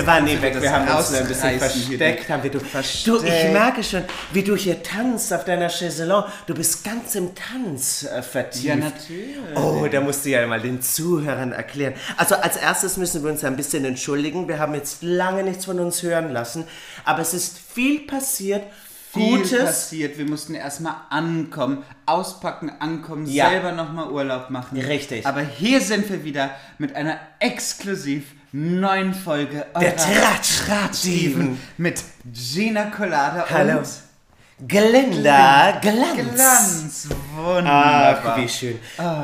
Wir waren nie kannst du weg, wir haben uns ein bisschen versteckt. Haben wir, du. Versteckt. du, ich merke schon, wie du hier tanzt auf deiner Chaiselon. Du bist ganz im Tanz äh, vertieft. Ja, natürlich. Oh, da musst du ja mal den Zuhörern erklären. Also als erstes müssen wir uns ein bisschen entschuldigen. Wir haben jetzt lange nichts von uns hören lassen. Aber es ist viel passiert. Viel Gutes. passiert. Wir mussten erstmal ankommen, auspacken, ankommen, Ja. selber nochmal Urlaub machen. Richtig. Aber hier sind wir wieder mit einer exklusiv neuen Folge Der Tratsch- Tratschsteven mit Gina Colada Hallo. und Glinda Glanz. Glanz. Wunderbar. Ach, wie schön.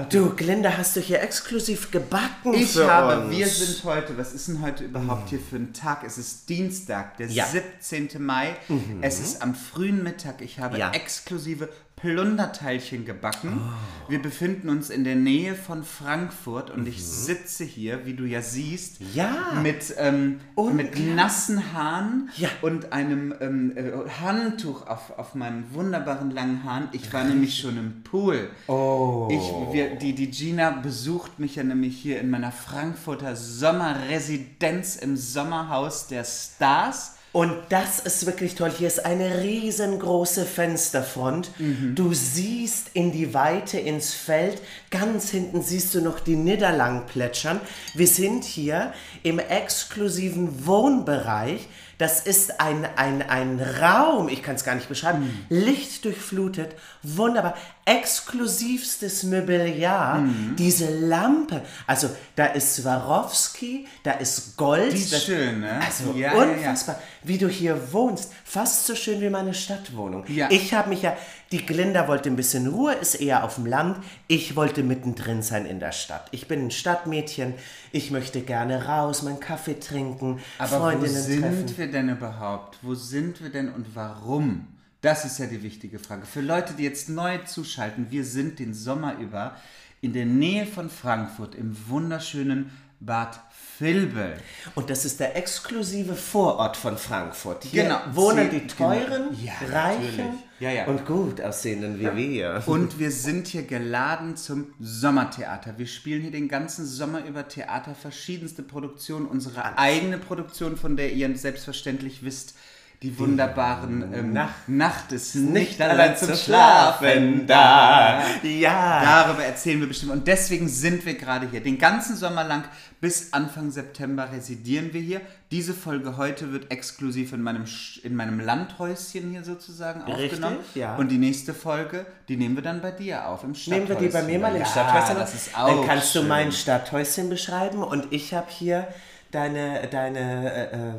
Du, Glinda, hast du hier exklusiv gebacken Ich für habe, uns. wir sind heute, was ist denn heute überhaupt hier für ein Tag? Es ist Dienstag, der Ja. 17. Mai. Es ist am frühen Mittag. Ich habe Ja. exklusive Plunderteilchen gebacken. Oh. Wir befinden uns in der Nähe von Frankfurt und ich sitze hier, wie du ja siehst, Mhm. Ja. mit, ähm, mit nassen Haaren Ja. und einem ähm, äh, Handtuch auf, auf meinen wunderbaren langen Haaren. Ich war nämlich schon im Pool. Oh. Ich, wir, die, die Gina besucht mich ja nämlich hier in meiner Frankfurter Sommerresidenz im Sommerhaus der Stars. Und das ist wirklich toll. Hier ist eine riesengroße Fensterfront. Mhm. Du siehst in die Weite ins Feld. Ganz hinten siehst du noch die Niederlang plätschern. Wir sind hier im exklusiven Wohnbereich. Das ist ein, ein, ein Raum, ich kann es gar nicht beschreiben, Mhm. lichtdurchflutet, wunderbar, exklusivstes Mobiliar, Mhm. diese Lampe, also da ist Swarovski, da ist Gold, Die ist das, schön, ne? also Ja, ja, ja. unfassbar, wie du hier wohnst. Fast so schön wie meine Stadtwohnung. Ja. Ich habe mich ja, die Glinda wollte ein bisschen Ruhe, ist eher auf dem Land. Ich wollte mittendrin sein in der Stadt. Ich bin ein Stadtmädchen. Ich möchte gerne raus, meinen Kaffee trinken, Aber Freundinnen wo sind treffen. wir denn überhaupt? Wo sind wir denn und warum? Das ist ja die wichtige Frage. Für Leute, die jetzt neu zuschalten, wir sind den Sommer über in der Nähe von Frankfurt im wunderschönen Bad Vilbel. Und das ist der exklusive Vorort von Frankfurt. Hier Genau. wohnen Sie- die teuren, Ja, reichen natürlich. Ja, ja. und gut aussehenden wie wir. Und wir sind hier geladen zum Sommertheater. Wir spielen hier den ganzen Sommer über Theater, verschiedenste Produktionen, unsere eigene Produktion, von der ihr selbstverständlich wisst, die wunderbaren ähm, Nacht- Nacht ist nicht nicht allein zum Schlafen da. Ja. Darüber erzählen wir bestimmt. Und deswegen sind wir gerade hier. Den ganzen Sommer lang bis Anfang September residieren wir hier. Diese Folge heute wird exklusiv in meinem, in meinem Landhäuschen hier sozusagen Richtig, aufgenommen. ja. Und die nächste Folge, die nehmen wir dann bei dir auf, im Stadthäuschen. Nehmen wir die bei mir mal im ja, Stadthäuschen. das ist auch Dann kannst schön. du mein Stadthäuschen beschreiben und ich habe hier deine, deine äh, äh,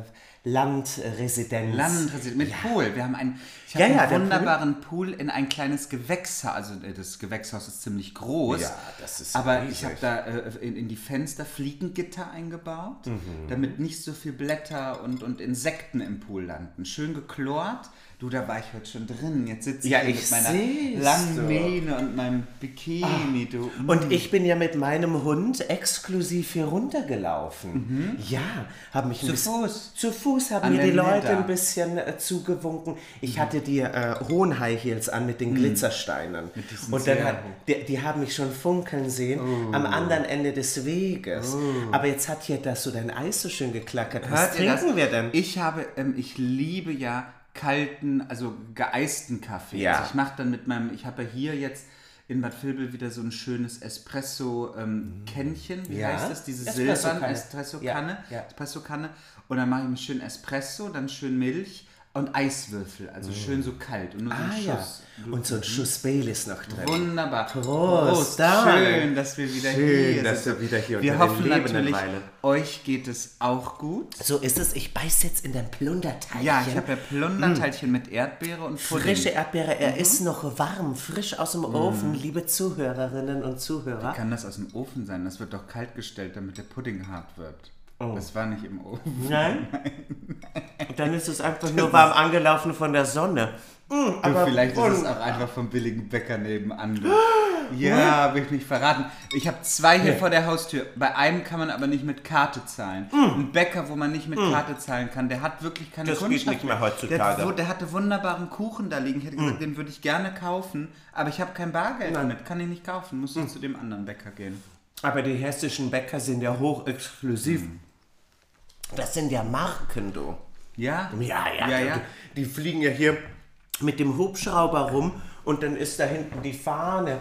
Landresidenz. Landresidenz mit Pool. Wir haben einen, ich Ja, habe ja, einen der wunderbaren Pool. in ein kleines Gewächshaus. Also äh, das Gewächshaus ist ziemlich groß. Ja, das ist Aber riesig. ich habe da äh, in, in die Fenster Fliegengitter eingebaut, Mhm. damit nicht so viel Blätter und, und Insekten im Pool landen. Schön geklort. Du, da war ich heute schon drin. Jetzt sitze ich Ja, ich mit meiner seh's langen. Mähne und meinem Bikini. Du. Und ich bin ja mit meinem Hund exklusiv hier runtergelaufen. Ja, haben mich Zu Fuß. Zu Fuß haben mir die Leute ein bisschen äh, zugewunken. Ich hatte die äh, hohen High Heels an mit den Glitzersteinen. Mhm. diesen Und dann hat, die, die haben mich schon funkeln sehen Oh. am anderen Ende des Weges. Aber jetzt hat hier das so dein Eis so schön geklackert. Was Hört trinken wir denn? Ich habe, ähm, ich liebe ja kalten, also geeisten Kaffee. Ja. Also ich mache dann mit meinem, ich habe ja hier jetzt in Bad Vilbel wieder so ein schönes Espresso-Kännchen. Wie Ja. heißt das? Diese Espresso-Kanne. silberne Espresso-Kanne. Ja, ja. Espresso-Kanne. Und dann mache ich mir schön Espresso, dann schön Milch und Eiswürfel. Also schön so kalt und nur so Ah ein ja. Schuss. Und so ein Schuss Baileys noch drin. Wunderbar. Prost, Darling. Schön, dass wir wieder Schön, hier dass sind. wir wieder hier Wir hoffen natürlich, weilen. euch geht es auch gut. So ist es. Ich beiß jetzt in dein Plunderteilchen. Ja, ich habe ja Plunderteilchen mit Erdbeere und Pudding. Mm. Frische Erdbeere, er Mhm. ist noch warm, frisch aus dem Ofen, liebe Zuhörerinnen und Zuhörer. Kann das aus dem Ofen sein? Das wird doch kalt gestellt, damit der Pudding hart wird. Das war nicht im Ofen. Nein? Dann ist es einfach nur warm angelaufen von der Sonne. Mm, Aber vielleicht ist es auch einfach vom billigen Bäcker nebenan. Ja, habe ich nicht verraten. Ich habe zwei hier vor der Haustür. Bei einem kann man aber nicht mit Karte zahlen. Ein Bäcker, wo man nicht mit Karte zahlen kann, der hat wirklich keine Mm. Das geht Kundschaft nicht mehr heutzutage. Mm. Der, der hatte wunderbaren Kuchen da liegen. Ich hätte gesagt, den würde ich gerne kaufen, aber ich habe kein Bargeld damit. Kann ich nicht kaufen. Muss ich Mm. zu dem anderen Bäcker gehen. Aber die hessischen Bäcker sind ja hochexklusiv. Das sind ja Marken, du. Ja? Ja, ja, Ja, ja. Die, die fliegen ja hier mit dem Hubschrauber rum und dann ist da hinten die Fahne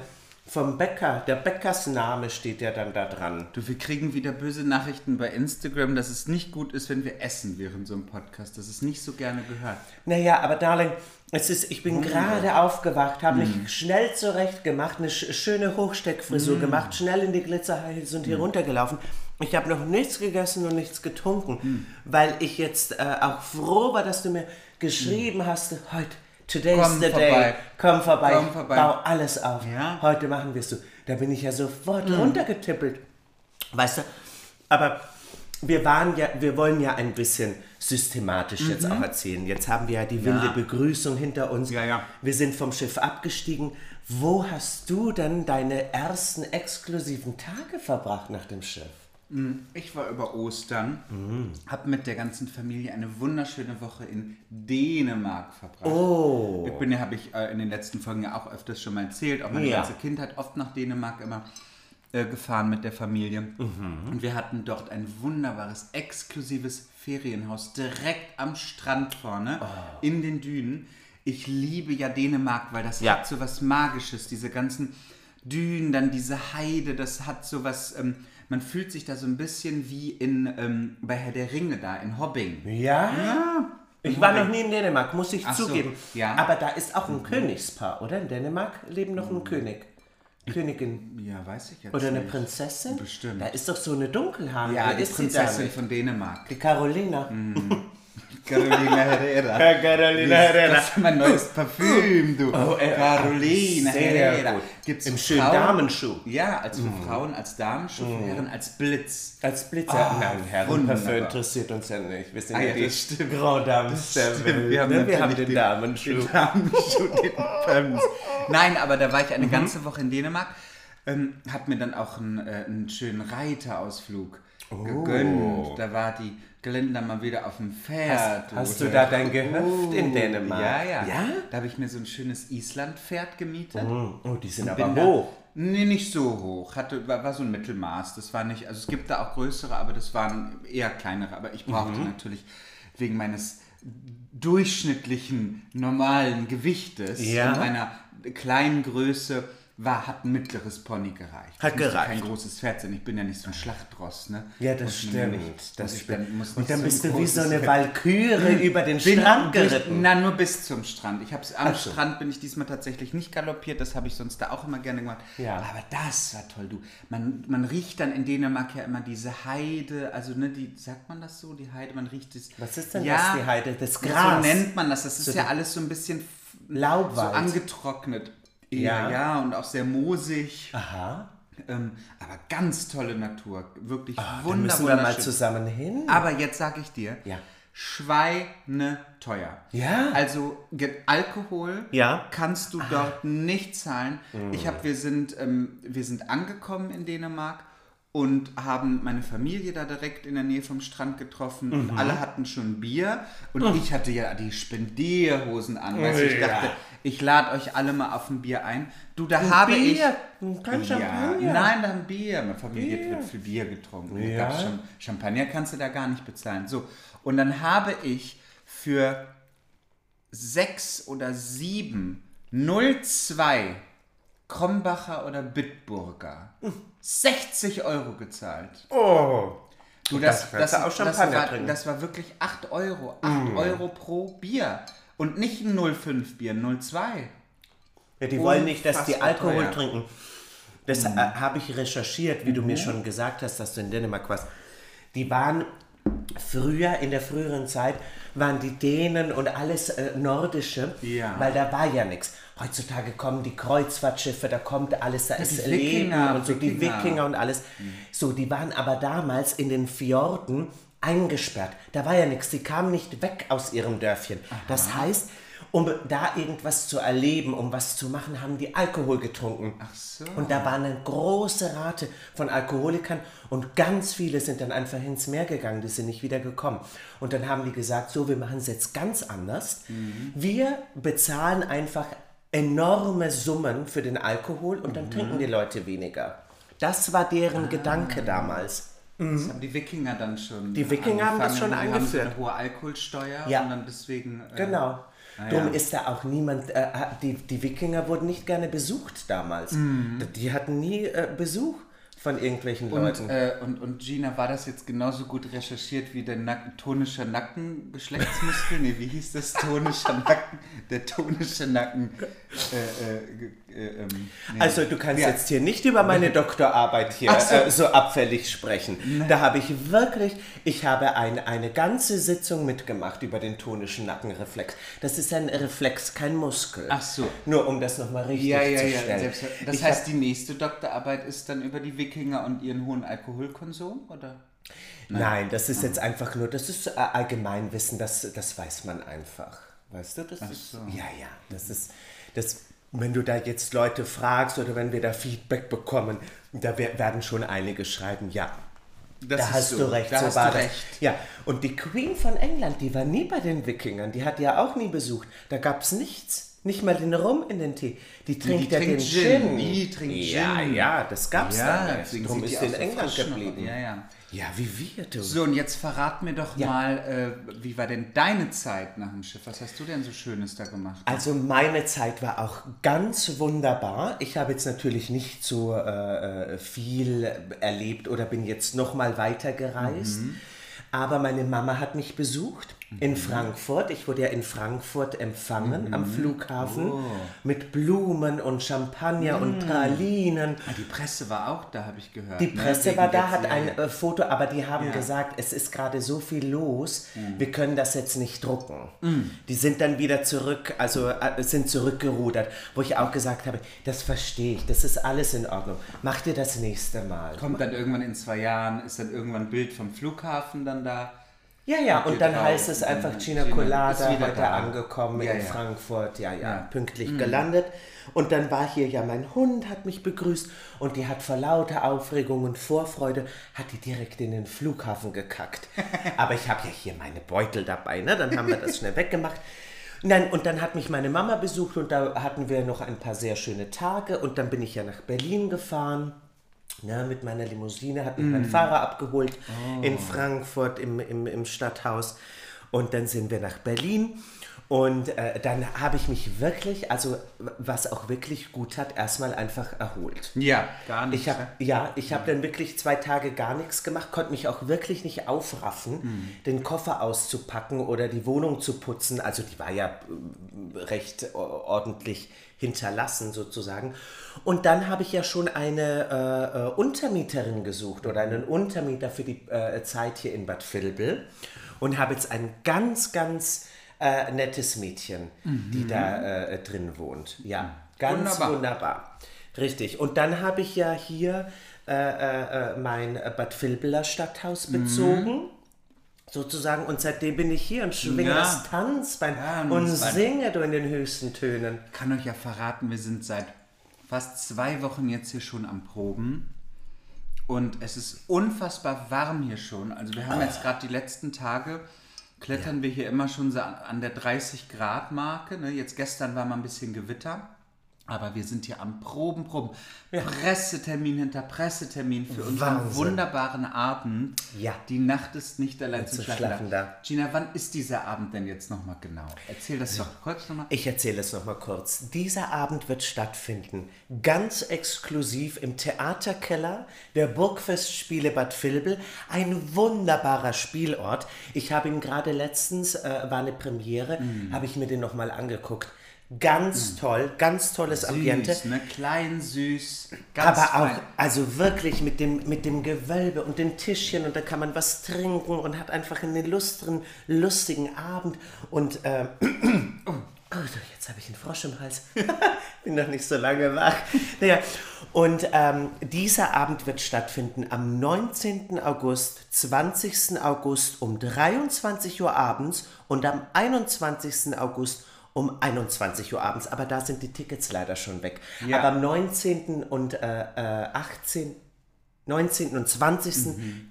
vom Bäcker. Der Bäckersname steht ja dann da dran. Du, wir kriegen wieder böse Nachrichten bei Instagram, dass es nicht gut ist, wenn wir essen während so einem Podcast. Das ist nicht so gerne gehört. Naja, aber Darling, es ist, ich bin gerade aufgewacht, habe mich schnell zurecht gemacht, eine sch schöne Hochsteckfrisur Mhm. gemacht, schnell in die Glitzerheils und hier runtergelaufen. Ich habe noch nichts gegessen und nichts getrunken, Mhm. weil ich jetzt äh, auch froh war, dass du mir geschrieben hast, heute, today's Komm the vorbei. day, komm vorbei, Komm vorbei. bau alles auf. Ja. Mhm. Heute machen wir es so. Da bin ich ja sofort runtergetippelt. Weißt du, aber wir waren ja, wir wollen ja ein bisschen systematisch jetzt auch erzählen. Jetzt haben wir ja die wilde Mhm. Ja. Begrüßung hinter uns. Ja, ja. Wir sind vom Schiff abgestiegen. Wo hast du denn deine ersten exklusiven Tage verbracht nach dem Schiff? Ich war über Ostern, Mhm. habe mit der ganzen Familie eine wunderschöne Woche in Dänemark verbracht. Oh. Ich bin ja, habe ich äh, in den letzten Folgen ja auch öfters schon mal erzählt, auch meine Ja. ganze Kindheit oft nach Dänemark immer äh, gefahren mit der Familie. Mhm. Und wir hatten dort ein wunderbares, exklusives Ferienhaus direkt am Strand vorne Oh. in den Dünen. Ich liebe ja Dänemark, weil das Ja. hat so was Magisches, diese ganzen Dünen, dann diese Heide, das hat so was, ähm, man fühlt sich da so ein bisschen wie in, ähm, bei Herr der Ringe da, in Hobbing. Ja? Ich war noch nie in Dänemark, muss ich Ach so, zugeben. ja. Aber da ist auch ein Königspaar, oder? In Dänemark leben noch ein König. Königin. Ja, weiß ich jetzt Oder eine nicht. Prinzessin? Bestimmt. Da ist doch so eine Dunkelhaarige. Ja, die Prinzessin von Dänemark. Die Carolina. Carolina Herrera. Carolina Das ist mein neues Parfüm, du. äh, Carolina Herrera. gut. Gibt's Im schönen Frauen- Damenschuh. Ja, als für Frauen, als Damenschuh, für Herren, als Blitz. Als Blitzer. Ah, Nein, Herrenparfüm interessiert uns ja nicht. Wir sind Ah, ja, die. Grand Dames der. Welt. Wir haben ne? wir haben den den- Damenschuh. Den Damenschuh, den Pumps. Nein, aber da war ich Mhm. eine ganze Woche in Dänemark. Ähm, hab mir dann auch einen, äh, einen schönen Reiterausflug Oh. gegönnt. Da war die Glinda mal wieder auf dem Pferd. Hast oder- du da dein Gehöft in Dänemark? Ja, ja. Ja? Da habe ich mir so ein schönes Island-Pferd gemietet. Oh, die sind aber da- hoch. Nee, nicht so hoch. Hatte, war, war so ein Mittelmaß. Das war nicht, also es gibt da auch größere, aber das waren eher kleinere. Aber ich brauchte Mhm. natürlich wegen meines durchschnittlichen, normalen Gewichtes Ja. und meiner kleinen Größe war, hat ein mittleres Pony gereicht. Hat gereicht. kein großes Pferd sein. Ich bin ja nicht so ein Schlachtross, ne? Ja, das man stimmt. nicht- das stimmt. dann- Und dann so bist du wie so eine Walküre über den bin Strand geritten. Na, nur bis zum Strand. Ich hab's, am so. Strand bin ich diesmal tatsächlich nicht galoppiert, das habe ich sonst da auch immer gerne gemacht. Ja. Aber das war toll, du. Man, man riecht dann in Dänemark ja immer diese Heide, also ne, die, sagt man das so, die Heide, man riecht das. Was ist denn ja, das, die Heide? Das Gras? So nennt man das. Das ist So ja alles so ein bisschen Laubwald. so angetrocknet. Ja. Ja, und auch sehr moosig. Aha. Ähm, aber ganz tolle Natur. Wirklich Da wunder, müssen wir mal zusammen hin. Aber jetzt sage ich dir, Ja. schweineteuer. Ja. Also Alkohol Ja. kannst du dort nicht zahlen. Ich habe, wir sind, ähm, wir sind angekommen in Dänemark und haben meine Familie da direkt in der Nähe vom Strand getroffen und Mhm. alle hatten schon Bier und ich hatte ja die Spendierhosen an. Du, ich Ja. Ich lade euch alle mal auf ein Bier ein. Du, da habe ich Bier, kein Champagner. Nein, dann Bier. Meine Familie Bier. wird viel Bier getrunken. Ja. Cham Champagner kannst du da gar nicht bezahlen. So, und dann habe ich für sechs oder sieben 02 Krombacher oder Bitburger 60 Euro gezahlt. Oh. Du, das kannst du auch Champagner das war, das war wirklich 8 Euro. 8 Euro pro Bier. Und nicht ein 05 Bier, 02. Ja, die wollen nicht, dass die Alkohol teuer. trinken. Das äh, habe ich recherchiert, wie du mir schon gesagt hast, dass du in Dänemark warst. Die waren früher, in der früheren Zeit, waren die Dänen und alles äh, Nordische, Ja. weil da war ja nichts. Heutzutage kommen die Kreuzfahrtschiffe, da kommt alles, da ist die Leben Wikinger, und so, die Wikinger. Wikinger und alles. So, die waren aber damals in den Fjorden eingesperrt. Da war ja nichts, die kamen nicht weg aus ihrem Dörfchen. Das heißt, um da irgendwas zu erleben, um was zu machen, haben die Alkohol getrunken. Ach so. Und da war eine große Rate von Alkoholikern und ganz viele sind dann einfach ins Meer gegangen, die sind nicht wieder gekommen. Und dann haben die gesagt, so, wir machen es jetzt ganz anders. Wir bezahlen einfach enorme Summen für den Alkohol und dann trinken die Leute weniger. Das war deren Gedanke damals. Das haben die Wikinger dann schon. Die Wikinger haben das schon eingeführt. Haben so eine hohe Alkoholsteuer Ja. und dann deswegen. Äh, Genau. Ah, Drum ja. ist da auch niemand, äh, die, die Wikinger wurden nicht gerne besucht damals. Mhm. Die hatten nie äh, Besuch von irgendwelchen Leuten. Und, äh, und, und Gina, war das jetzt genauso gut recherchiert wie der Nacken, tonische Nackengeschlechtsmuskel? nee, wie hieß das? Tonischer Nacken, der tonische Nacken. Äh, äh, äh, ähm, nee. Also du kannst Ja. jetzt hier nicht über meine Doktorarbeit hier Ach so. äh, so abfällig sprechen. Da habe ich wirklich, ich habe ein, eine ganze Sitzung mitgemacht über den tonischen Nackenreflex. Das ist ein Reflex, kein Muskel. Ach so. Nur um das nochmal richtig Ja, ja, zu ja. stellen. Selbst, das Ich heißt, hab- die nächste Doktorarbeit ist dann über die Wikinger und ihren hohen Alkoholkonsum, oder? Nein, das ist jetzt einfach nur, das ist äh, Allgemeinwissen, das, das weiß man einfach. Weißt du, das ist, so. ja, ja, das ist, das, wenn du da jetzt Leute fragst oder wenn wir da Feedback bekommen, da wer- werden schon einige schreiben, ja, Das da hast so. du recht, Da so hast war du das. recht. Ja, und die Queen von England, die war nie bei den Wikingern, die hat ja auch nie besucht. Da gab es nichts. Nicht mal den Rum in den Tee. Die trinkt ja trinkt den Gin. Gin. Die trinkt ja, Gin. ja, das gab's Ja, da die ist sie in so England geblieben. Ja, ja. Ja, wie wir, du. So, und jetzt verrat mir doch Ja. mal, äh, wie war denn deine Zeit nach dem Schiff? Was hast du denn so Schönes da gemacht? Also meine Zeit war auch ganz wunderbar. Ich habe jetzt natürlich nicht so äh, äh, viel erlebt oder bin jetzt noch mal weiter gereist. Aber meine Mama hat mich besucht in Frankfurt. Ich wurde ja in Frankfurt empfangen am Flughafen mit Blumen und Champagner und Pralinen. Ah, die Presse war auch da, habe ich gehört. Die ne? Presse Wegen war da, hat ein äh, Foto, aber die haben Ja. gesagt, es ist gerade so viel los, wir können das jetzt nicht drucken. Mm. Die sind dann wieder zurück, also äh, sind zurückgerudert, wo ich auch gesagt habe, das verstehe ich, das ist alles in Ordnung. Mach dir das nächste Mal. Kommt dann irgendwann in zwei Jahren, ist dann irgendwann ein Bild vom Flughafen dann da. Ja, ja, Geht und dann heißt es einfach Mhm. Gina Gina Colada heute da. angekommen Ja, in ja. Frankfurt, ja, ja, Ja. Mhm. pünktlich gelandet. Und dann war hier ja mein Hund, hat mich begrüßt und die hat vor lauter Aufregung und Vorfreude, hat die direkt in den Flughafen gekackt. Aber ich habe ja hier meine Beutel dabei, ne? dann haben wir das schnell weggemacht. Nein, und dann hat mich meine Mama besucht und da hatten wir noch ein paar sehr schöne Tage und dann bin ich ja nach Berlin gefahren. Ja, mit meiner Limousine hat mich mein Fahrer abgeholt in Frankfurt im, im, im Stadthaus. Und dann sind wir nach Berlin. Und äh, dann habe ich mich wirklich, also was auch wirklich gut hat, erstmal einfach erholt. Ja, gar nicht. Ich habe ja, ich habe dann wirklich zwei Tage gar nichts gemacht, konnte mich auch wirklich nicht aufraffen, den Koffer auszupacken oder die Wohnung zu putzen. Also die war ja äh, recht ordentlich hinterlassen sozusagen. Und dann habe ich ja schon eine äh, äh, Untermieterin gesucht oder einen Untermieter für die äh, Zeit hier in Bad Vilbel und habe jetzt ein ganz, ganz äh, nettes Mädchen, die da äh, drin wohnt. Ja, ganz Wunderbar. wunderbar. Richtig. Und dann habe ich ja hier äh, mein Bad Vilbeler Stadthaus bezogen. Sozusagen, und seitdem bin ich hier und schwinge Ja. das Tanzbein Ja, und singe du in den höchsten Tönen. kann euch ja verraten, wir sind seit fast zwei Wochen jetzt hier schon am Proben. Und es ist unfassbar warm hier schon. Also wir haben jetzt gerade die letzten Tage, klettern wir hier immer schon so an an der 30 Grad Marke. Ne? Jetzt gestern war mal ein bisschen Gewitter. Aber wir sind hier am Proben, Proben. Pressetermin hinter Pressetermin für unseren Wahnsinn. wunderbaren Abend. Ja. Die Nacht ist nicht allein zum zum Schlafen Schlafen da. da. Gina, wann ist dieser Abend denn jetzt nochmal genau? Erzähl das doch kurz nochmal. Ich erzähle es nochmal kurz. Dieser Abend wird stattfinden, ganz exklusiv im Theaterkeller der Burgfestspiele Bad Vilbel. Ein wunderbarer Spielort. Ich habe ihn gerade letztens, äh, war eine Premiere, habe ich mir den nochmal angeguckt. Ganz toll, ganz tolles Ambiente. Süß, ne? Klein, süß, ganz Aber auch, also wirklich mit dem, mit dem Gewölbe und den Tischchen und da kann man was trinken und hat einfach einen lustren, lustigen Abend. Und, äh, oh, so, jetzt habe ich einen Frosch im Hals. Bin noch nicht so lange wach. Naja, und ähm, dieser Abend wird stattfinden am 19. August, 20. August um 23 Uhr abends und am 21. August um 21 Uhr abends. Aber da sind die Tickets leider schon weg. Ja. Aber am 19. und äh, äh, 18. 19. und 20.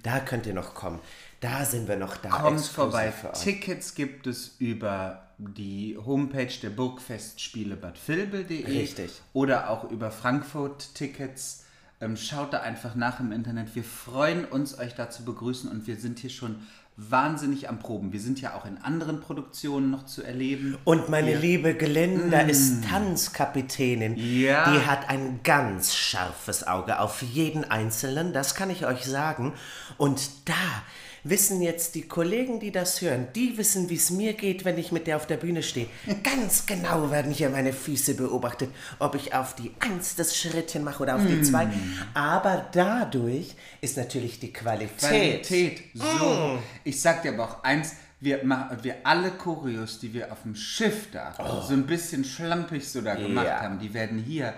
Da könnt ihr noch kommen. Da sind wir noch da. Kommt vorbei. für euch. Tickets gibt es über die Homepage der Burgfestspiele Bad Vilbel.de Richtig. oder auch über Frankfurt Tickets. Ähm, schaut da einfach nach im Internet. Wir freuen uns, euch da zu begrüßen und wir sind hier schon wahnsinnig am Proben. Wir sind ja auch in anderen Produktionen noch zu erleben. Und meine liebe Gelinda ist Tanzkapitänin. Mm. Ja. Die hat ein ganz scharfes Auge auf jeden Einzelnen, das kann ich euch sagen. Und da wissen jetzt die Kollegen, die das hören, die wissen, wie es mir geht, wenn ich mit der auf der Bühne stehe. Ganz genau werden hier meine Füße beobachtet, ob ich auf die Eins das Schrittchen mache oder auf Mm. die Zwei. Aber dadurch ist natürlich die Qualität. Qualität. So. Ich sag dir aber auch eins, wir, wir alle Choreos, die wir auf dem Schiff da so ein bisschen schlampig so da gemacht Ja. haben, die werden hier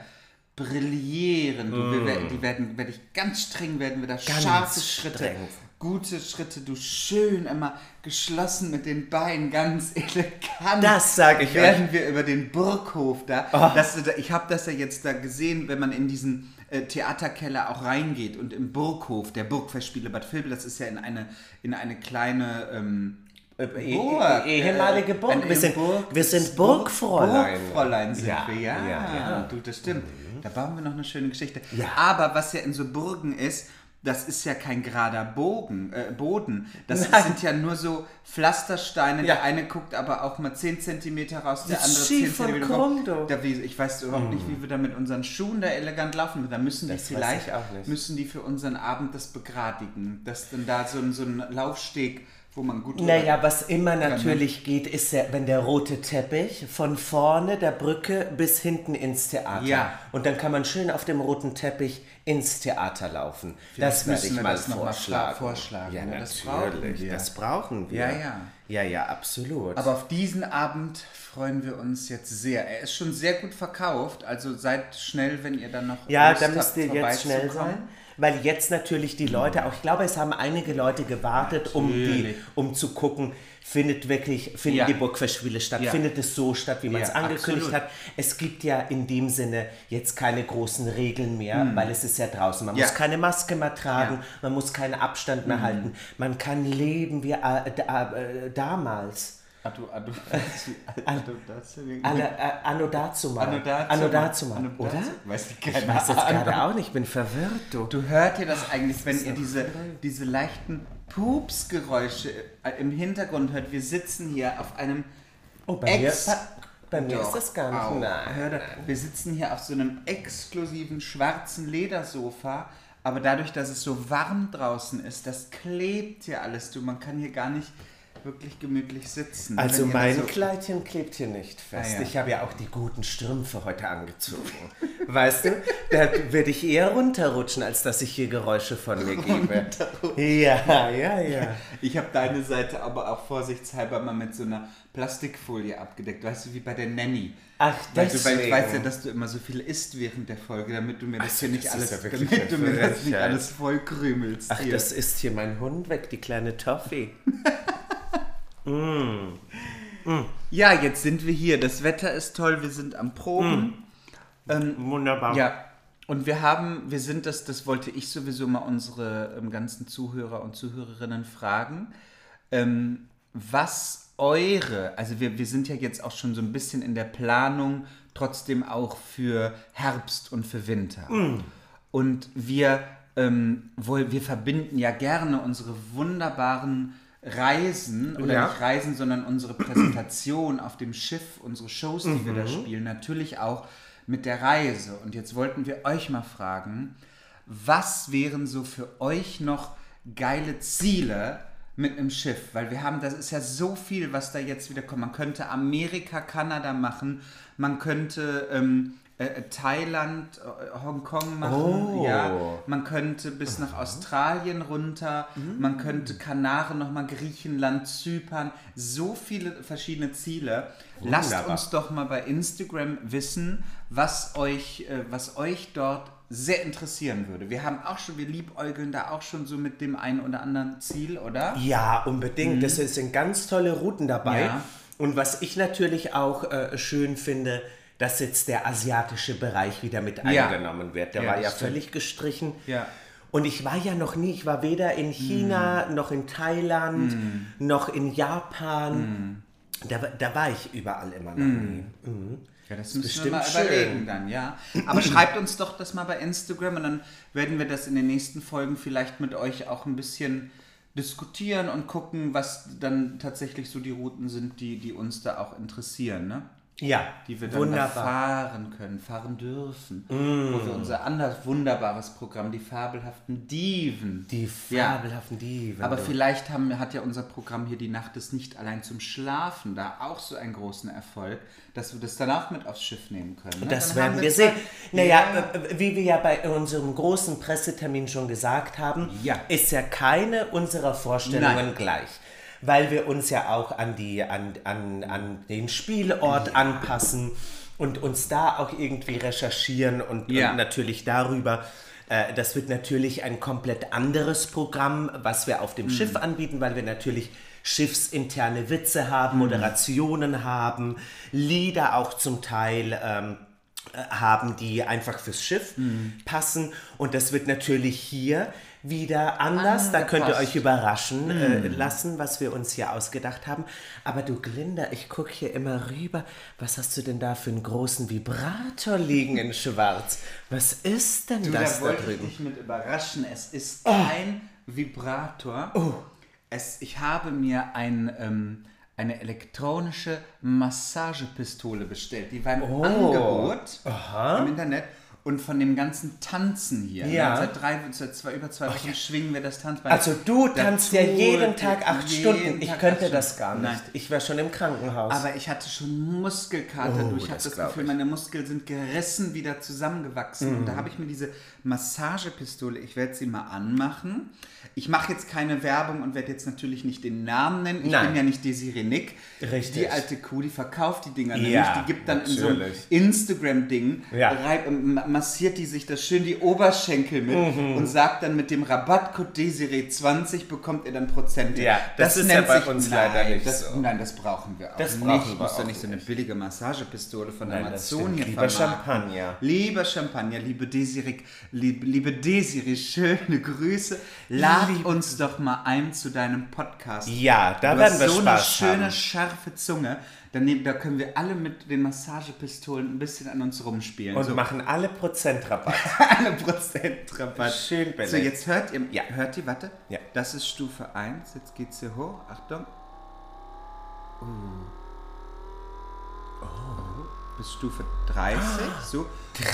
brillieren. Du, wir, werden- die werden, werde ich ganz streng, werden wir da Ganz scharfe Schritte, streng. Gute Schritte, du schön immer geschlossen mit den Beinen, ganz elegant. Das sag ich Werden wir über den Burghof da. Das, du da- ich habe das ja jetzt da gesehen, wenn man in diesen äh, Theaterkeller auch reingeht und im Burghof, der Burgfestspiele Bad Vilbel, das ist ja in eine, in eine kleine ähm, Eh- Burg. eh- ehemalige äh, Burg. eine Wir sind- Burg- wir sind Burgfräulein. Burgfräulein sind Ja, wir, ja. ja, ja. Du, das stimmt. Da bauen wir noch eine schöne Geschichte. Ja. Aber was ja in so Burgen ist, das ist ja kein gerader Bogen, äh, Boden. Das Nein. sind ja nur so Pflastersteine. Ja. Der eine guckt aber auch mal 10 cm raus, der Das andere ist 10 schief und cm da, Ich weiß überhaupt nicht, wie wir da mit unseren Schuhen da elegant laufen. Da müssen die Das vielleicht, müssen die für unseren Abend das begradigen. Dass dann da so so ein Laufsteg, wo man gut Naja, was immer natürlich geht, ist, der, wenn der rote Teppich von vorne der Brücke bis hinten ins Theater. Ja. Und dann kann man schön auf dem roten Teppich ins Theater laufen. das werde ich mal das noch mal vorschlagen. vorschlagen, Ja, ne? Das natürlich. brauchen wir. Das brauchen wir. Ja, ja. Ja, ja, absolut. Aber auf diesen Abend freuen wir uns jetzt sehr. Er ist schon sehr gut verkauft, also seid schnell, wenn ihr dann noch. ja, Lust da habt, müsst ihr jetzt schnell sein. Weil jetzt natürlich die Leute, auch ich glaube, es haben einige Leute gewartet, um, die, um zu gucken, findet wirklich, finden Ja. die Burgfestspiele statt, Ja. findet es so statt, wie man es Ja, angekündigt absolut. hat. Es gibt ja in dem Sinne jetzt keine großen Regeln mehr, weil es ist ja draußen. Man muss keine Maske mehr tragen, man muss keinen Abstand mehr halten. Man kann leben wie äh, da, äh, damals. Adu, adu, adu, äh, anno dazu mal. Anno dazu mal. Oder? Weiß ich Ich weiß jetzt gerade auch nicht, ich bin verwirrt, du. Du hört ihr das eigentlich, wenn ihr diese, diese leichten Pupsgeräusche im Hintergrund hört? Wir sitzen hier auf einem. Oh, bei mir, Ex- bei, bei mir ist das gar nicht. auch. Nein. Wir sitzen hier auf so einem exklusiven schwarzen Ledersofa, aber dadurch, dass es so warm draußen ist, das klebt hier alles. Du, man kann hier gar nicht wirklich gemütlich sitzen. Also mein so- Kleidchen klebt hier nicht fest. Ah, ja. Ich habe ja auch die guten Strümpfe heute angezogen. weißt du, da werde ich eher runterrutschen, als dass ich hier Geräusche von mir gebe. Ja, ja, ja. Ich habe deine Seite aber auch vorsichtshalber mal mit so einer Plastikfolie abgedeckt. Weißt du, wie bei der Nanny. Ach, Weil, du, weil ich weiß ja, dass du immer so viel isst während der Folge, damit du mir das Also, hier nicht das alles, ja damit du mir das nicht alles vollkrümelst. Ach, hier. das ist hier mein Hund weg, die kleine Toffee. Ja, jetzt sind wir hier. Das Wetter ist toll, wir sind am Proben. Wunderbar. Ja, und wir haben, wir sind das, das wollte ich sowieso mal unsere ähm, ganzen Zuhörer und Zuhörerinnen fragen, ähm, was eure, also wir, wir sind ja jetzt auch schon so ein bisschen in der Planung, trotzdem auch für Herbst und für Winter. Und wir, ähm, wohl, wir verbinden ja gerne unsere wunderbaren Reisen, oder Ja. nicht Reisen, sondern unsere Präsentation auf dem Schiff, unsere Shows, die wir da spielen, natürlich auch mit der Reise. Und jetzt wollten wir euch mal fragen, was wären so für euch noch geile Ziele, mit einem Schiff, weil wir haben, das ist ja so viel, was da jetzt wieder kommt. Man könnte Amerika, Kanada machen, man könnte ähm, äh, Thailand, äh, Hongkong machen, Oh. ja, man könnte bis nach Australien runter, man könnte Kanaren nochmal, Griechenland, Zypern, so viele verschiedene Ziele. Lasst Wunderbar. uns doch mal bei Instagram wissen, was euch, äh, was euch dort sehr interessieren würde. Wir haben auch schon, wir liebäugeln da auch schon so mit dem einen oder anderen Ziel, oder? Ja, unbedingt. Das sind ganz tolle Routen dabei. Mhm. Ja. Und was ich natürlich auch äh, schön finde, dass jetzt der asiatische Bereich wieder mit Ja. eingenommen wird. Der Ja, war das ja stimmt. völlig gestrichen. Ja. Und ich war ja noch nie, ich war weder in China, Mhm. noch in Thailand, noch in Japan. Mhm. Da, da war ich überall immer noch nie. Ja, das müssen wir bestimmt mal schön. überlegen dann, ja. Aber schreibt uns doch das mal bei Instagram und dann werden wir das in den nächsten Folgen vielleicht mit euch auch ein bisschen diskutieren und gucken, was dann tatsächlich so die Routen sind, die, die uns da auch interessieren, ne? Ja, Die wir dann wunderbar. fahren können, fahren dürfen. Wo wir unser anderes wunderbares Programm, die fabelhaften Diven. Die Ja. fabelhaften Diven. Aber vielleicht haben, hat ja unser Programm hier die Nacht ist nicht allein zum Schlafen da auch so einen großen Erfolg, dass wir das danach mit aufs Schiff nehmen können. Ne? Das Dann werden wir zwei- sehen. Naja, Ja. äh, wie wir ja bei unserem großen Pressetermin schon gesagt haben, Ja. ist ja keine unserer Vorstellungen Nein. gleich. Weil wir uns ja auch an, die, an, an, an den Spielort anpassen und uns da auch irgendwie recherchieren und, Ja. und natürlich darüber. äh, Das wird natürlich ein komplett anderes Programm, was wir auf dem Mhm. Schiff anbieten, weil wir natürlich schiffsinterne Witze haben, Mhm. Moderationen haben, Lieder auch zum Teil. Ähm, äh, haben, die einfach fürs Schiff Mhm. passen. Und das wird natürlich hier wieder anders. Da könnt ihr Angepasst. euch überraschen äh, Mhm. lassen, was wir uns hier ausgedacht haben. Aber du Glinda, ich gucke hier immer rüber. Was hast du denn da für einen großen Vibrator liegen in Schwarz? Was ist denn Du, das da da wollte ich drüben? dich mit überraschen. Es ist Oh. kein Vibrator. Es, ich habe mir ein, ähm, eine elektronische Massagepistole bestellt. Die war im Oh. Angebot im Internet. Und von dem ganzen Tanzen hier. Ja. ne, Seit, drei, seit zwei, über zwei Wochen schwingen wir das Tanzbein. Also du tanzt ja jeden Tag acht jeden Stunden. Ich Tag könnte das gar nicht. Nein. Ich wäre schon im Krankenhaus. Aber ich hatte schon Muskelkater. Oh, du. Ich habe das Gefühl, ich. meine Muskeln sind gerissen, wieder zusammengewachsen. Und da Mhm. habe ich mir diese Massagepistole, ich werde sie mal anmachen. Ich mache jetzt keine Werbung und werde jetzt natürlich nicht den Namen nennen. Ich Nein. bin ja nicht Desiree Nick. Richtig. Die alte Kuh, die verkauft die Dinger Ja, nämlich. Die gibt dann in so einem natürlich. Instagram-Ding, Ja. Massiert die sich das schön die Oberschenkel mit Mhm. und sagt dann mit dem Rabattcode Desiree20 bekommt ihr dann Prozente. Ja, das ist ja bei uns nein, leider nicht das, so. Nein, das brauchen wir auch Das nicht. brauchen wir Muss doch nicht so eine billige Massagepistole von Nein, das Amazon stimmt. hier Lieber. Champagner. Lieber Champagner, liebe Desiree, liebe, liebe Desiree, schöne Grüße. Lad Lieb- uns doch mal ein zu deinem Podcast. ja, da Du werden hast wir so Spaß eine schöne, haben. scharfe Zunge. Daneben, da können wir alle mit den Massagepistolen ein bisschen an uns rumspielen. Und so machen alle Prozentrabatt. eine Prozentrabatt. Schön, Bennett. So, jetzt hört ihr, Ja. hört ihr, warte. Ja. Das ist Stufe 1. Jetzt geht's hier hoch. Achtung. Oh. Bis Stufe 30. So.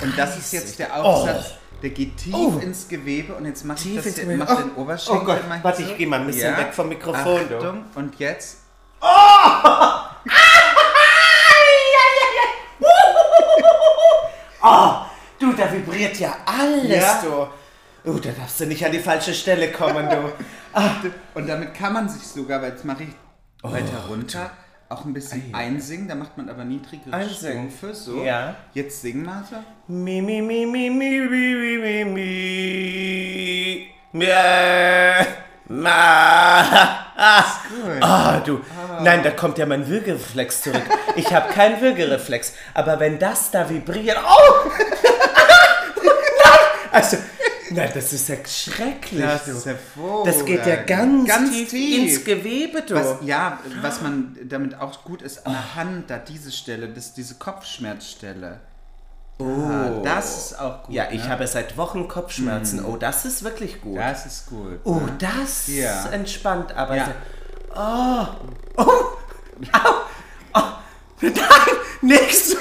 Und das ist jetzt der Aufsatz. Der geht tief Oh. ins Gewebe und jetzt mache ich Tief das mach Oh. den Oberschenkel Oh Gott, warte, ich geh mal ein bisschen weg vom Mikrofon. Achtung, und jetzt. Du, da vibriert ja alles, Ja. du. Oh, da darfst du nicht an die falsche Stelle kommen, du. Und damit kann man sich sogar, weil jetzt mache ich Oh, weiter runter, auch ein bisschen einsingen. Da macht man aber niedrigere Einsingen. Stufe. So. Ja. Jetzt sing mal so. Mi, mi, mi, mi, mi, mi, mi, mi, mi. Ma. Ah, du. Nein, da kommt ja mein Würgereflex zurück. Ich habe keinen Würgereflex. Aber wenn das da vibriert. Oh! nein! Also, nein, das ist ja schrecklich. Das ist hervorragend. Das geht ja ganz, Ganz tief, tief. ins Gewebe, du. Was, ja, was man damit auch gut ist, an der Hand, da diese Stelle, das, diese Kopfschmerzstelle. Oh. das ist auch gut. ja, ich ne? habe seit Wochen Kopfschmerzen. Oh, das ist wirklich gut. Das ist gut. oh, ne? das Ja. entspannt, aber. Ja. Oh! Oh! Au! Oh! Nein! Nix!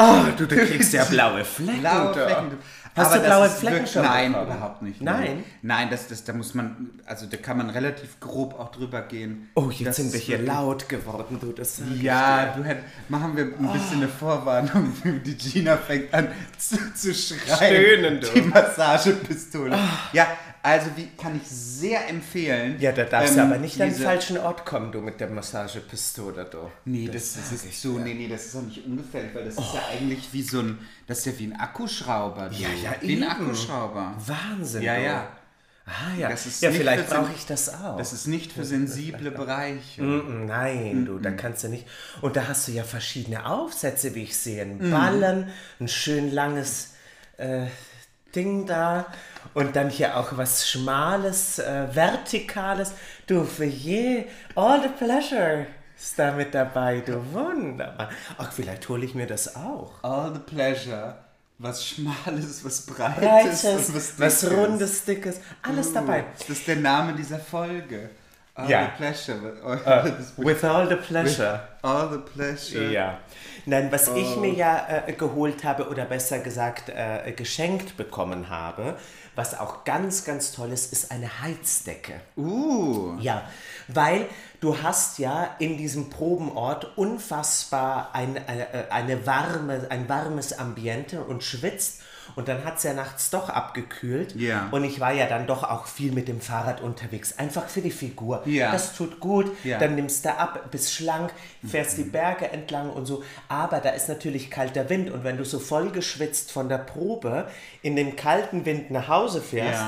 Oh, du, du kriegst ja blaue Flecken. Blaue. Flecken. Hast Aber du blaue Flecken wirklich, schon Nein, bekommen? überhaupt nicht. Nein? Nein, das, das, da muss man, also da kann man relativ grob auch drüber gehen. Oh, jetzt Das sind wir hier laut geworden, du. Das Ja, du hätt, machen wir ein bisschen eine Vorwarnung. Die Gina fängt an zu, zu schreien. Stöhnen, du. Die Massagepistole. Ja, also wie kann ich sehr empfehlen. Ja, da darfst ähm, du aber nicht an den falschen Ort kommen, du, mit der Massagepistole, du. Nee, das, das, ist so, nee, nee, das ist auch nicht ungefährlich, weil das ist ja eigentlich wie so ein, das ist ja wie ein Akkuschrauber. Du. Ja, ja, Wie ein eben. Akkuschrauber. Wahnsinn, Ja, du. ja. Ah, ja. Das ist ja, vielleicht brauche ich das auch. Das ist nicht für sensible Bereiche. Mm, Nein, du, da kannst du nicht. Und da hast du ja verschiedene Aufsätze, wie ich sehe. Ein Ballen, ein schön langes äh, Ding da und dann hier auch was Schmales, äh, Vertikales. Du, für je, all the pleasure ist da mit dabei, du, wunderbar. Ach, vielleicht hole ich mir das auch. All the pleasure. Was Schmales, was Breites, Breites, was, was. Rundes, Dickes, alles dabei. Das ist der Name dieser Folge. All Ja. the pleasure. All, Äh, with all the pleasure. all the pleasure. Ja. Nein, was ich Oh. mir ja äh, geholt habe oder besser gesagt äh, geschenkt bekommen habe, was auch ganz, ganz toll ist, ist eine Heizdecke. Uh. Ja, weil du hast ja in diesem Probenort unfassbar ein, eine, eine warme, ein warmes Ambiente und schwitzt. Und dann hat es ja nachts doch abgekühlt. Ja. Und ich war ja dann doch auch viel mit dem Fahrrad unterwegs. Einfach für die Figur. Ja. Das tut gut. Ja. Dann nimmst du ab, bist schlank, fährst die Berge entlang und so. Aber da ist natürlich kalter Wind. Und wenn du so voll geschwitzt von der Probe in den kalten Wind nach Hause fährst,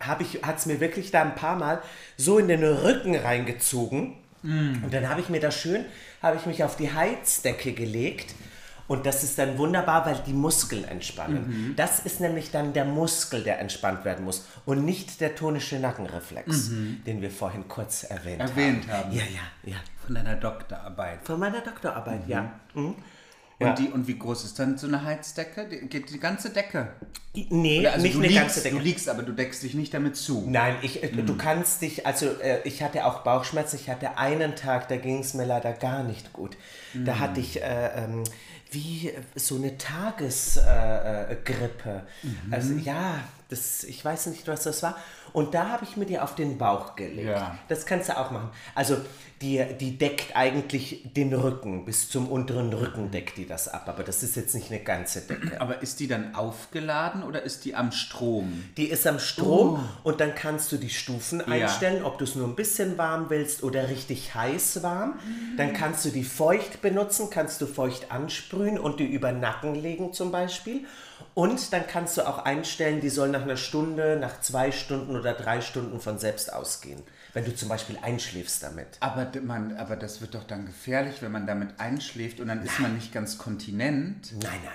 habe ich, hat es mir wirklich da ein paar Mal so in den Rücken reingezogen. Und dann habe ich mir da schön, habe ich mich auf die Heizdecke gelegt. Und das ist dann wunderbar, weil die Muskeln entspannen. Das ist nämlich dann der Muskel, der entspannt werden muss. Und nicht der tonische Nackenreflex, den wir vorhin kurz erwähnt, Erwähnt haben. haben. Ja, ja, ja. Von deiner Doktorarbeit. Von meiner Doktorarbeit, ja. Mhm. Und, Ja. die, und wie groß ist dann so eine Heizdecke? Die, geht die ganze Decke? Nee, also nicht eine liegst, ganze Decke. Du liegst, aber du deckst dich nicht damit zu. Nein, ich, äh, du kannst dich, also äh, ich hatte auch Bauchschmerzen. Ich hatte einen Tag, da ging es mir leider gar nicht gut. Da hatte ich äh, ähm, wie äh, so eine Tagesgrippe. Äh, Grippe. Also ja, das, ich weiß nicht, was das war. Und da habe ich mir die auf den Bauch gelegt. Ja. Das kannst du auch machen. Also die, die deckt eigentlich den Rücken, bis zum unteren Rücken deckt die das ab. Aber das ist jetzt nicht eine ganze Decke. Aber ist die dann aufgeladen oder ist die am Strom? Die ist am Strom und dann kannst du die Stufen Ja. einstellen, ob du es nur ein bisschen warm willst oder richtig heiß warm. Dann kannst du die feucht benutzen, kannst du feucht ansprühen und die über Nacken legen zum Beispiel. Und dann kannst du auch einstellen, die soll nach einer Stunde, nach zwei Stunden oder drei Stunden von selbst ausgehen. Wenn du zum Beispiel einschläfst damit. Aber, man, aber das wird doch dann gefährlich, wenn man damit einschläft und dann ist man nicht ganz kontinent. Nein, nein.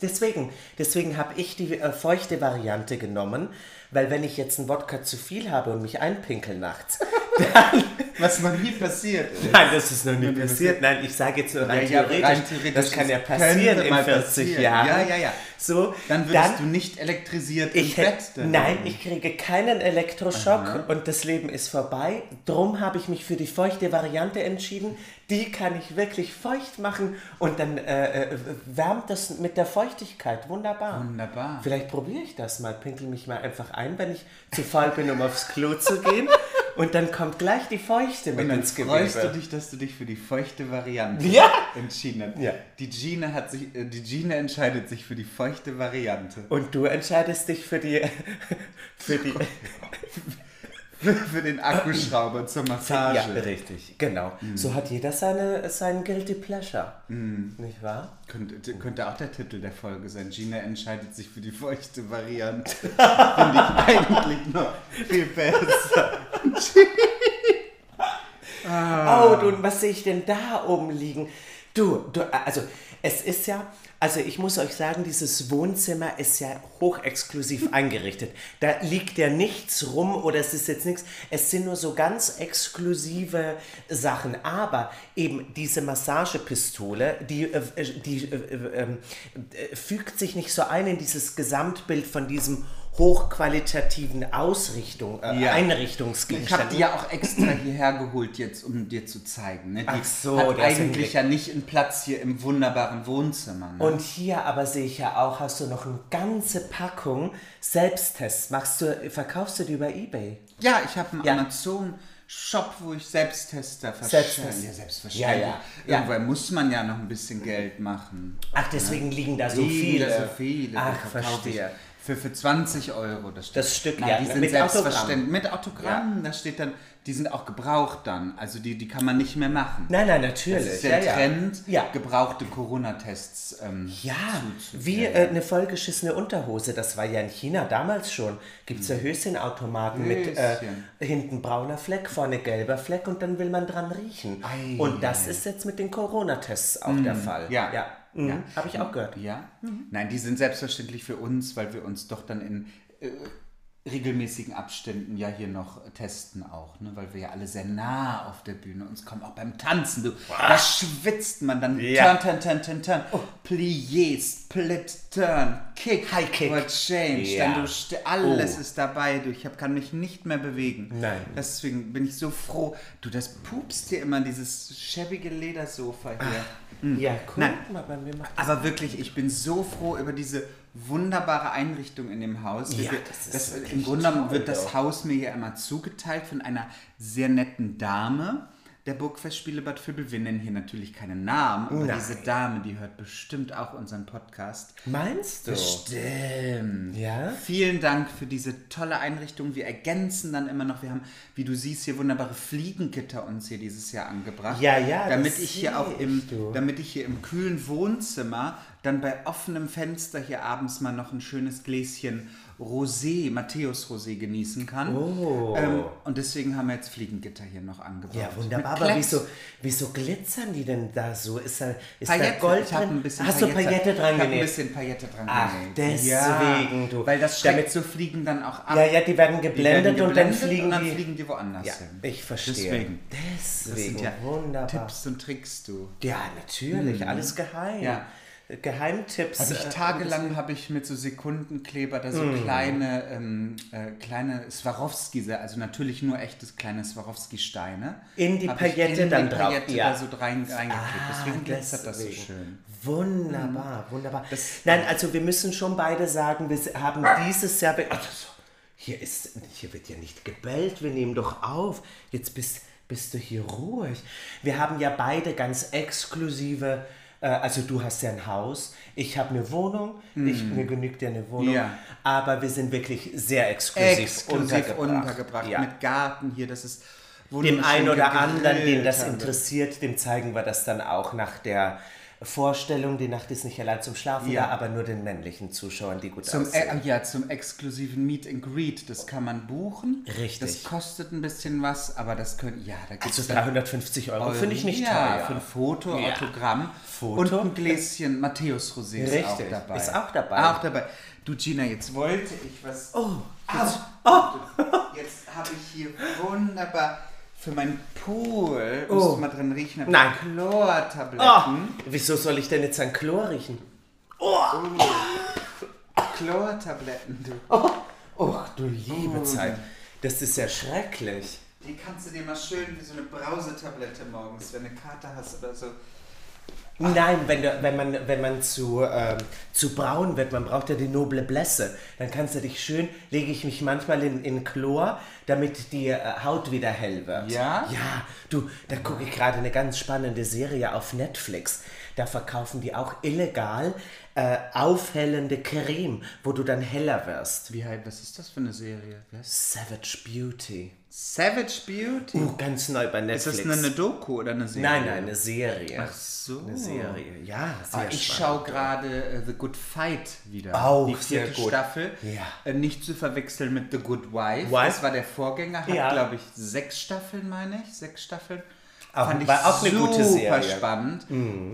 Deswegen, deswegen habe ich die äh, feuchte Variante genommen, weil wenn ich jetzt einen Wodka zu viel habe und mich einpinkel nachts, Was noch nie passiert ist. Nein, das ist noch nie nie passiert. Nein, ich sage jetzt nur rein, Ja, ja, theoretisch, rein theoretisch, Das kann ja passieren in mal 40 passieren. Jahren. Ja, ja, ja. So, Dann würdest du nicht elektrisiert ich im Bett. dann Nein, ich kriege keinen Elektroschock und das Leben ist vorbei. Drum habe ich mich für die feuchte Variante entschieden. Die kann ich wirklich feucht machen und dann äh, äh, wärmt das mit der Feuchtigkeit. Wunderbar. Wunderbar. Vielleicht probiere ich das mal. Pinkel mich mal einfach ein, wenn ich zu faul bin, um aufs Klo zu gehen. Und dann kommt gleich die Feuchte mit Und dann ins freust du Gewebe. dich, dass du dich für die feuchte Variante Ja. entschieden hast. Ja. Die Gina hat sich, äh, die Gina entscheidet sich für die feuchte Variante. Und du entscheidest dich für die, für die, für den Akkuschrauber zur Massage. ja, richtig, genau. So hat jeder seine, sein Guilty Pleasure, nicht wahr? Könnte, könnte auch der Titel der Folge sein. Gina entscheidet sich für die feuchte Variante. Finde ich eigentlich noch viel besser. Oh, du, und was sehe ich denn da oben liegen? Du, du, also es ist ja, also ich muss euch sagen, dieses Wohnzimmer ist ja hochexklusiv eingerichtet. Da liegt ja nichts rum oder es ist jetzt nichts. Es sind nur so ganz exklusive Sachen. Aber eben diese Massagepistole, die, äh, äh, die äh, äh, äh, fügt sich nicht so ein in dieses Gesamtbild von diesem hochqualitativen Ausrichtung, äh, Ja. Ich habe die ja auch extra hierher geholt jetzt, um dir zu zeigen. Ne? Die Ach so, hat das ist eigentlich ja nicht einen Platz hier im wunderbaren Wohnzimmer. Ne? Und hier aber sehe ich ja auch, hast du noch eine ganze Packung Selbsttests. Machst du, verkaufst du die über Ebay? ja, ich habe einen Ja. Amazon-Shop, wo ich Selbsttester Selbsttest. verschenke. Ja, selbstverständlich. Ja, ja. Ja. Irgendwann muss man ja noch ein bisschen Geld machen. Ach, deswegen liegen da so Liegen viele. da so viele. Ach, verstehe. Für, für 20 Euro das Stück. Das Stück, Nein, ja, die sind mit selbstverständlich. Mit Autogramm, da steht dann, die sind auch gebraucht dann. Also die, die kann man nicht mehr machen. Nein, nein, natürlich. Das ist der ja, ja. Trend, Ja. gebrauchte Corona-Tests ähm, Ja, wie äh, eine vollgeschissene Unterhose. Das war ja in China damals schon. Gibt es ja Höschenautomaten mit äh, hinten brauner Fleck, vorne gelber Fleck und dann will man dran riechen. Ei, und das ist jetzt mit den Corona-Tests auch der Fall. ja. Mhm. Ja. Habe ich auch gehört. Ja? Nein, die sind selbstverständlich für uns, weil wir uns doch dann in äh, regelmäßigen Abständen ja hier noch testen auch, ne? weil wir ja alle sehr nah auf der Bühne uns kommen, auch beim Tanzen. Du, da schwitzt man dann. Ja. Turn, turn, turn, turn, turn. Plié, Split, Turn, Kick, High Kick. or Change. Ja. Dann du alles Oh. ist dabei. Du, ich hab, kann mich nicht mehr bewegen. Nein. Deswegen bin ich so froh. Du, das pupst hier immer, dieses schäbige Ledersofa hier. Ja, guck Nein. mal, bei mir macht Aber wirklich, ich bin so froh über diese wunderbare Einrichtung in dem Haus. Ja, Wir- das ist Im wirklich Grunde genommen wird das doch. Haus mir ja immer zugeteilt von einer sehr netten Dame der Burgfestspiele Bad Vilbel. Wir nennen hier natürlich keinen Namen, aber Nein. diese Dame, die hört bestimmt auch unseren Podcast. Meinst du? Stimmt. Ja? Vielen Dank für diese tolle Einrichtung. Wir ergänzen dann immer noch, wir haben, wie du siehst, hier wunderbare Fliegengitter uns hier dieses Jahr angebracht. Ja, ja, Damit das ich hier auch im, du. damit ich hier im kühlen Wohnzimmer dann bei offenem Fenster hier abends mal noch ein schönes Gläschen Rosé, Matthäus Rosé genießen kann. Oh. Ähm, und deswegen haben wir jetzt Fliegengitter hier noch angebracht. Ja, wunderbar. Aber wieso, wieso glitzern die denn da so? Ist da, ist Paillette. da Gold ich drin? ein bisschen Hast du Paillette dran Ich habe ein genäht? bisschen Paillette dran Ach, genäht. deswegen, du. Weil das schreckt Damit- so Fliegen dann auch ab. Ja, ja, die werden Die geblendet, werden und dann geblendet fliegen und dann die. fliegen die woanders ja, hin. ich verstehe. Deswegen. Deswegen, Das sind ja wunderbar. Tipps und Tricks, du. Ja, natürlich, alles geheim. Ja. Geheimtipps. Habe ich äh, tagelang habe ich mit so Sekundenkleber da so Mm. kleine ähm, äh, kleine Swarovski, also natürlich nur echtes kleine Swarovski-Steine. In die Paillette in dann die drauf, Paillette ja. da so rein, reingeklebt. Deswegen Ah, glitzert das so deswegen. schön. Wunderbar, wunderbar. Das- Nein, also wir müssen schon beide sagen, wir haben dieses Jahr. Also, hier, ist, hier wird ja nicht gebellt, wir nehmen doch auf. Jetzt bist, bist du hier ruhig. Wir haben ja beide ganz exklusive. Äh, Also du hast ja ein Haus, ich habe eine Wohnung, ich, mir genügt ja eine Wohnung, Mhm. Ja. aber wir sind wirklich sehr exklusiv, Exklusiv untergebracht, Ja. mit Garten hier, das ist Dem einen oder anderen, den das interessiert, dem zeigen wir das dann auch nach der Vorstellung. Die Nacht ist nicht allein zum Schlafen Ja. da, aber nur den männlichen Zuschauern, die gut Zum, aussehen. äh, ja, zum exklusiven Meet and Greet, das kann man buchen. Richtig. Das kostet ein bisschen was, aber das können, ja, da gibt also 350 Euro finde ich nicht ja, teuer. für ein Foto, Ja. Autogramm Foto. und ein Gläschen Matthäus Rosé ist auch Richtig, dabei. ist auch dabei. Auch dabei. Du Gina, jetzt wollte ich was. Oh, Jetzt, jetzt habe ich hier wunderbar für meinen Pool, musst Oh. du mal drin riechen, Nein. Chlortabletten. oh, wieso soll ich denn jetzt an Chlor riechen? Chlortabletten, du. Oh, du liebe Zeit. Das ist ja schrecklich. Die kannst du dir mal schön wie so eine Brausetablette morgens, wenn du eine Karte hast oder so. Nein, wenn, du, wenn man, wenn man zu, ähm, zu braun wird, man braucht ja die noble Blässe, dann kannst du dich schön, lege ich mich manchmal in, in Chlor, damit die äh, Haut wieder hell wird. Ja? Ja, du, da gucke ich gerade eine ganz spannende Serie auf Netflix. Da verkaufen die auch illegal äh, aufhellende Creme, wo du dann heller wirst. Wie was ist das für eine Serie? Heißt Savage Beauty. Savage Beauty. Uh, ganz neu bei ist Netflix. das eine, eine Doku oder eine Serie? Nein, nein, eine Serie. Ach so. Eine Serie, ja, sehr Ah, ich schaue gerade äh, The Good Fight wieder. Auch Die vierte sehr gut. Staffel. Ja. Äh, nicht zu verwechseln mit The Good Wife. Wife? Das war der Vorgänger. Hat, Ja. glaube ich, sechs Staffeln, meine ich. Sechs Staffeln. Auch- Fand ich auch eine super gute Serie. Mhm. spannend.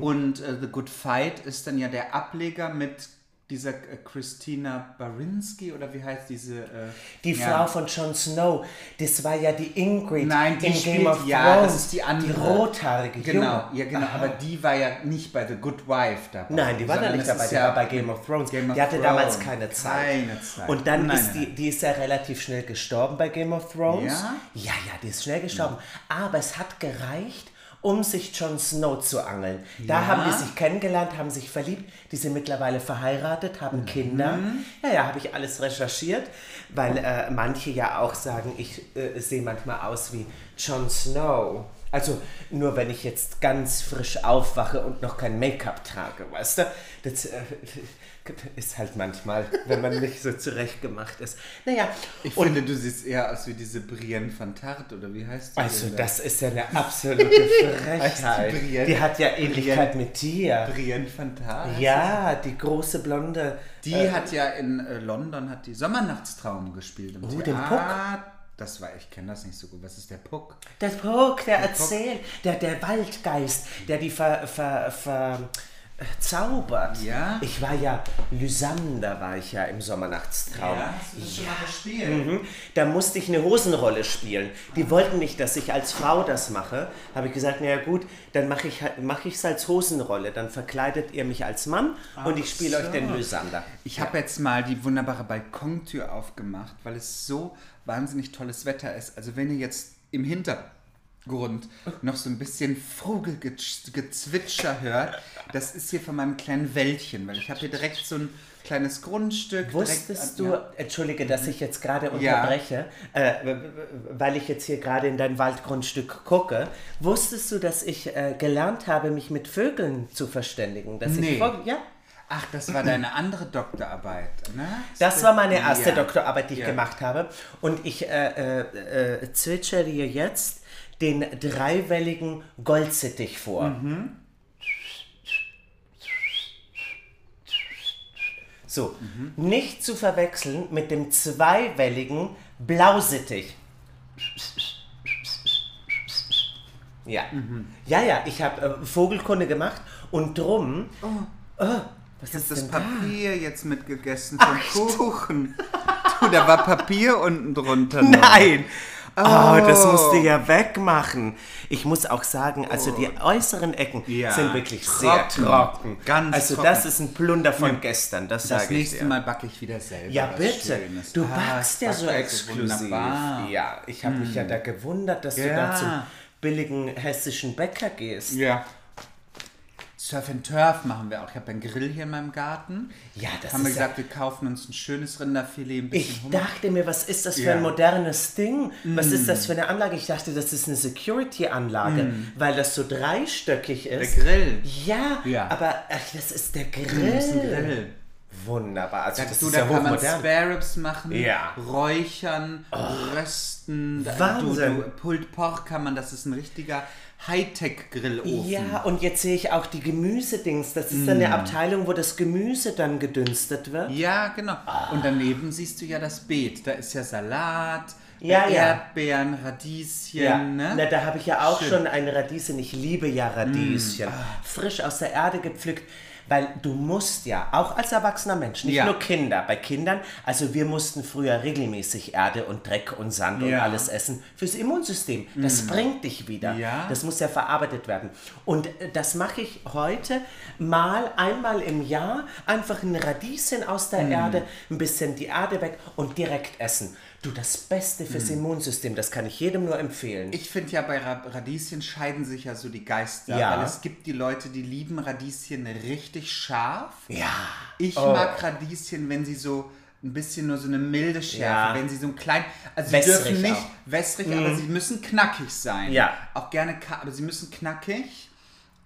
Und äh, The Good Fight ist dann ja der Ableger mit dieser äh, Christina Barinski oder wie heißt diese? Äh, Die ja. Frau von Jon Snow, das war ja die Ingrid Nein, die in spielt, Game of ja, Thrones. das ist die andere. Die rothaarige, Genau, ja genau, aber die war ja nicht bei The Good Wife dabei. Nein, die war da nicht dabei, die ja war bei Game of Thrones. Game of die hatte Thrones. damals keine Zeit. Keine Zeit. Und dann Nein, ist nein, die, die ist ja relativ schnell gestorben bei Game of Thrones. Ja? Ja, ja, die ist schnell gestorben. Aber es hat gereicht, um sich Jon Snow zu angeln. Da Ja? haben die sich kennengelernt, haben sich verliebt. Die sind mittlerweile verheiratet, Mhm. haben Kinder. Ja, ja, habe ich alles recherchiert, weil äh, manche ja auch sagen, ich äh, sehe manchmal aus wie Jon Snow. Also nur wenn ich jetzt ganz frisch aufwache und noch kein Make-up trage, weißt du? Das äh, ist halt manchmal, wenn man nicht so zurechtgemacht ist. Naja, Ich und finde, du siehst eher aus wie diese Brienne von Tarte, oder wie heißt die? also das ist ja eine absolute Frechheit. Brienne? Die hat ja Ähnlichkeit mit dir. Brienne von Tarte? Ja, die große blonde. Die äh, hat ja in äh, London hat die Sommernachtstraum gespielt im Oh, den Theater. Das war, ich kenne das nicht so gut. Was ist der Puck? Der Puck, der erzählt, der, der Waldgeist, der die ver, ver, ver, zaubert. Ja. Ich war ja, Lysander war ich ja im Sommernachtstraum. hast du das schon mal gespielt? Mhm. Da musste ich eine Hosenrolle spielen. Die wollten nicht, dass ich als Frau das mache. Habe ich gesagt, naja gut, dann mache ich es mach ich's als Hosenrolle. Dann verkleidet ihr mich als Mann und ich spiele euch so. den Lysander. Ich habe jetzt mal die wunderbare Balkontür aufgemacht, weil es so wahnsinnig tolles Wetter ist. Also wenn ihr jetzt im Hintergrund noch so ein bisschen Vogelgezwitscher hört, das ist hier von meinem kleinen Wäldchen, weil ich habe hier direkt so ein kleines Grundstück. Wusstest direkt, du, Ja. entschuldige, dass ich jetzt gerade Ja. unterbreche, äh, w- w- weil ich jetzt hier gerade in dein Waldgrundstück gucke, wusstest du, dass ich äh, gelernt habe, mich mit Vögeln zu verständigen? Dass Nee. Ich ja, Ach, das war deine andere Doktorarbeit, ne? das war meine erste Ja. Doktorarbeit, die ich Ja. gemacht habe. Und ich äh, äh, äh, zwitschere jetzt den dreiwelligen Goldsittich vor. Mhm. So, Mhm. nicht zu verwechseln mit dem zweiwelligen Blausittich. Ja, Mhm. ja, ja, ich habe äh, Vogelkunde gemacht und drum. Oh, was Ich ist das denn da? Papier jetzt mitgegessen vom Kuchen. Du, da war Papier unten drunter. noch. Nein! Oh, das Oh. musst du ja wegmachen. Ich muss auch sagen, also die äußeren Ecken Ja, sind wirklich sehr trocken. trocken. Ganz also trocken. das ist ein Plunder von gestern, das, Das sage ich nächste dir. Mal backe ich wieder selber. Ja, bitte. Du Ah, backst ich ja so exklusiv. wunderbar. Hm. Ja, ich habe mich ja da gewundert, dass du Ja. da zum billigen hessischen Bäcker gehst. Ja. Surf and Turf machen wir auch. Ich habe einen Grill hier in meinem Garten. Ja, das haben wir ist ja- gesagt, wir kaufen uns ein schönes Rinderfilet, ein bisschen Ich Hummer. dachte mir, was ist das für Ja. Mm. ein modernes Ding? Was ist das für eine Anlage? Ich dachte, das ist eine Security-Anlage, weil das so dreistöckig Der ist. Grill. Ja, Ja. aber ach, das ist der Grill. Das ist ein Grill. Wunderbar. Also das Das du, ist da ja kann man. Spare Ribs machen, Ja. räuchern, rösten. Da- Wahnsinn. Du, du, Pulled Pork kann man, das ist ein richtiger Hightech-Grillofen. Ja, und jetzt sehe ich auch die Gemüsedings. Das ist dann eine Abteilung, wo das Gemüse dann gedünstet wird. Ja, genau. Und daneben siehst du ja das Beet. Da ist ja Salat, Ja, ja. Erdbeeren, Radieschen. Ja, Ne? na, da habe ich ja auch Schön. schon eine Radieschen. Ich liebe ja Radieschen. Frisch aus der Erde gepflückt. Weil du musst ja, auch als erwachsener Mensch, nicht Ja. nur Kinder, bei Kindern, also wir mussten früher regelmäßig Erde und Dreck und Sand und Ja. alles essen fürs Immunsystem. Das bringt dich wieder. Ja. Das muss ja verarbeitet werden. Und äh, das mache ich heute mal einmal im Jahr, einfach ein Radieschen aus der Erde, ein bisschen die Erde weg und direkt essen. Du, das Beste fürs Immunsystem, das kann ich jedem nur empfehlen. Ich finde ja, bei Ra- Radieschen scheiden sich ja so die Geister. Ja. Weil es gibt die Leute, die lieben Radieschen richtig scharf. ja. Ich Oh. mag Radieschen, wenn sie so ein bisschen nur so eine milde Schärfe, Ja. wenn sie so ein klein, also sie Wässrig dürfen nicht auch. Mhm. wässrig, aber sie müssen knackig sein. Ja. Auch gerne, aber sie müssen knackig,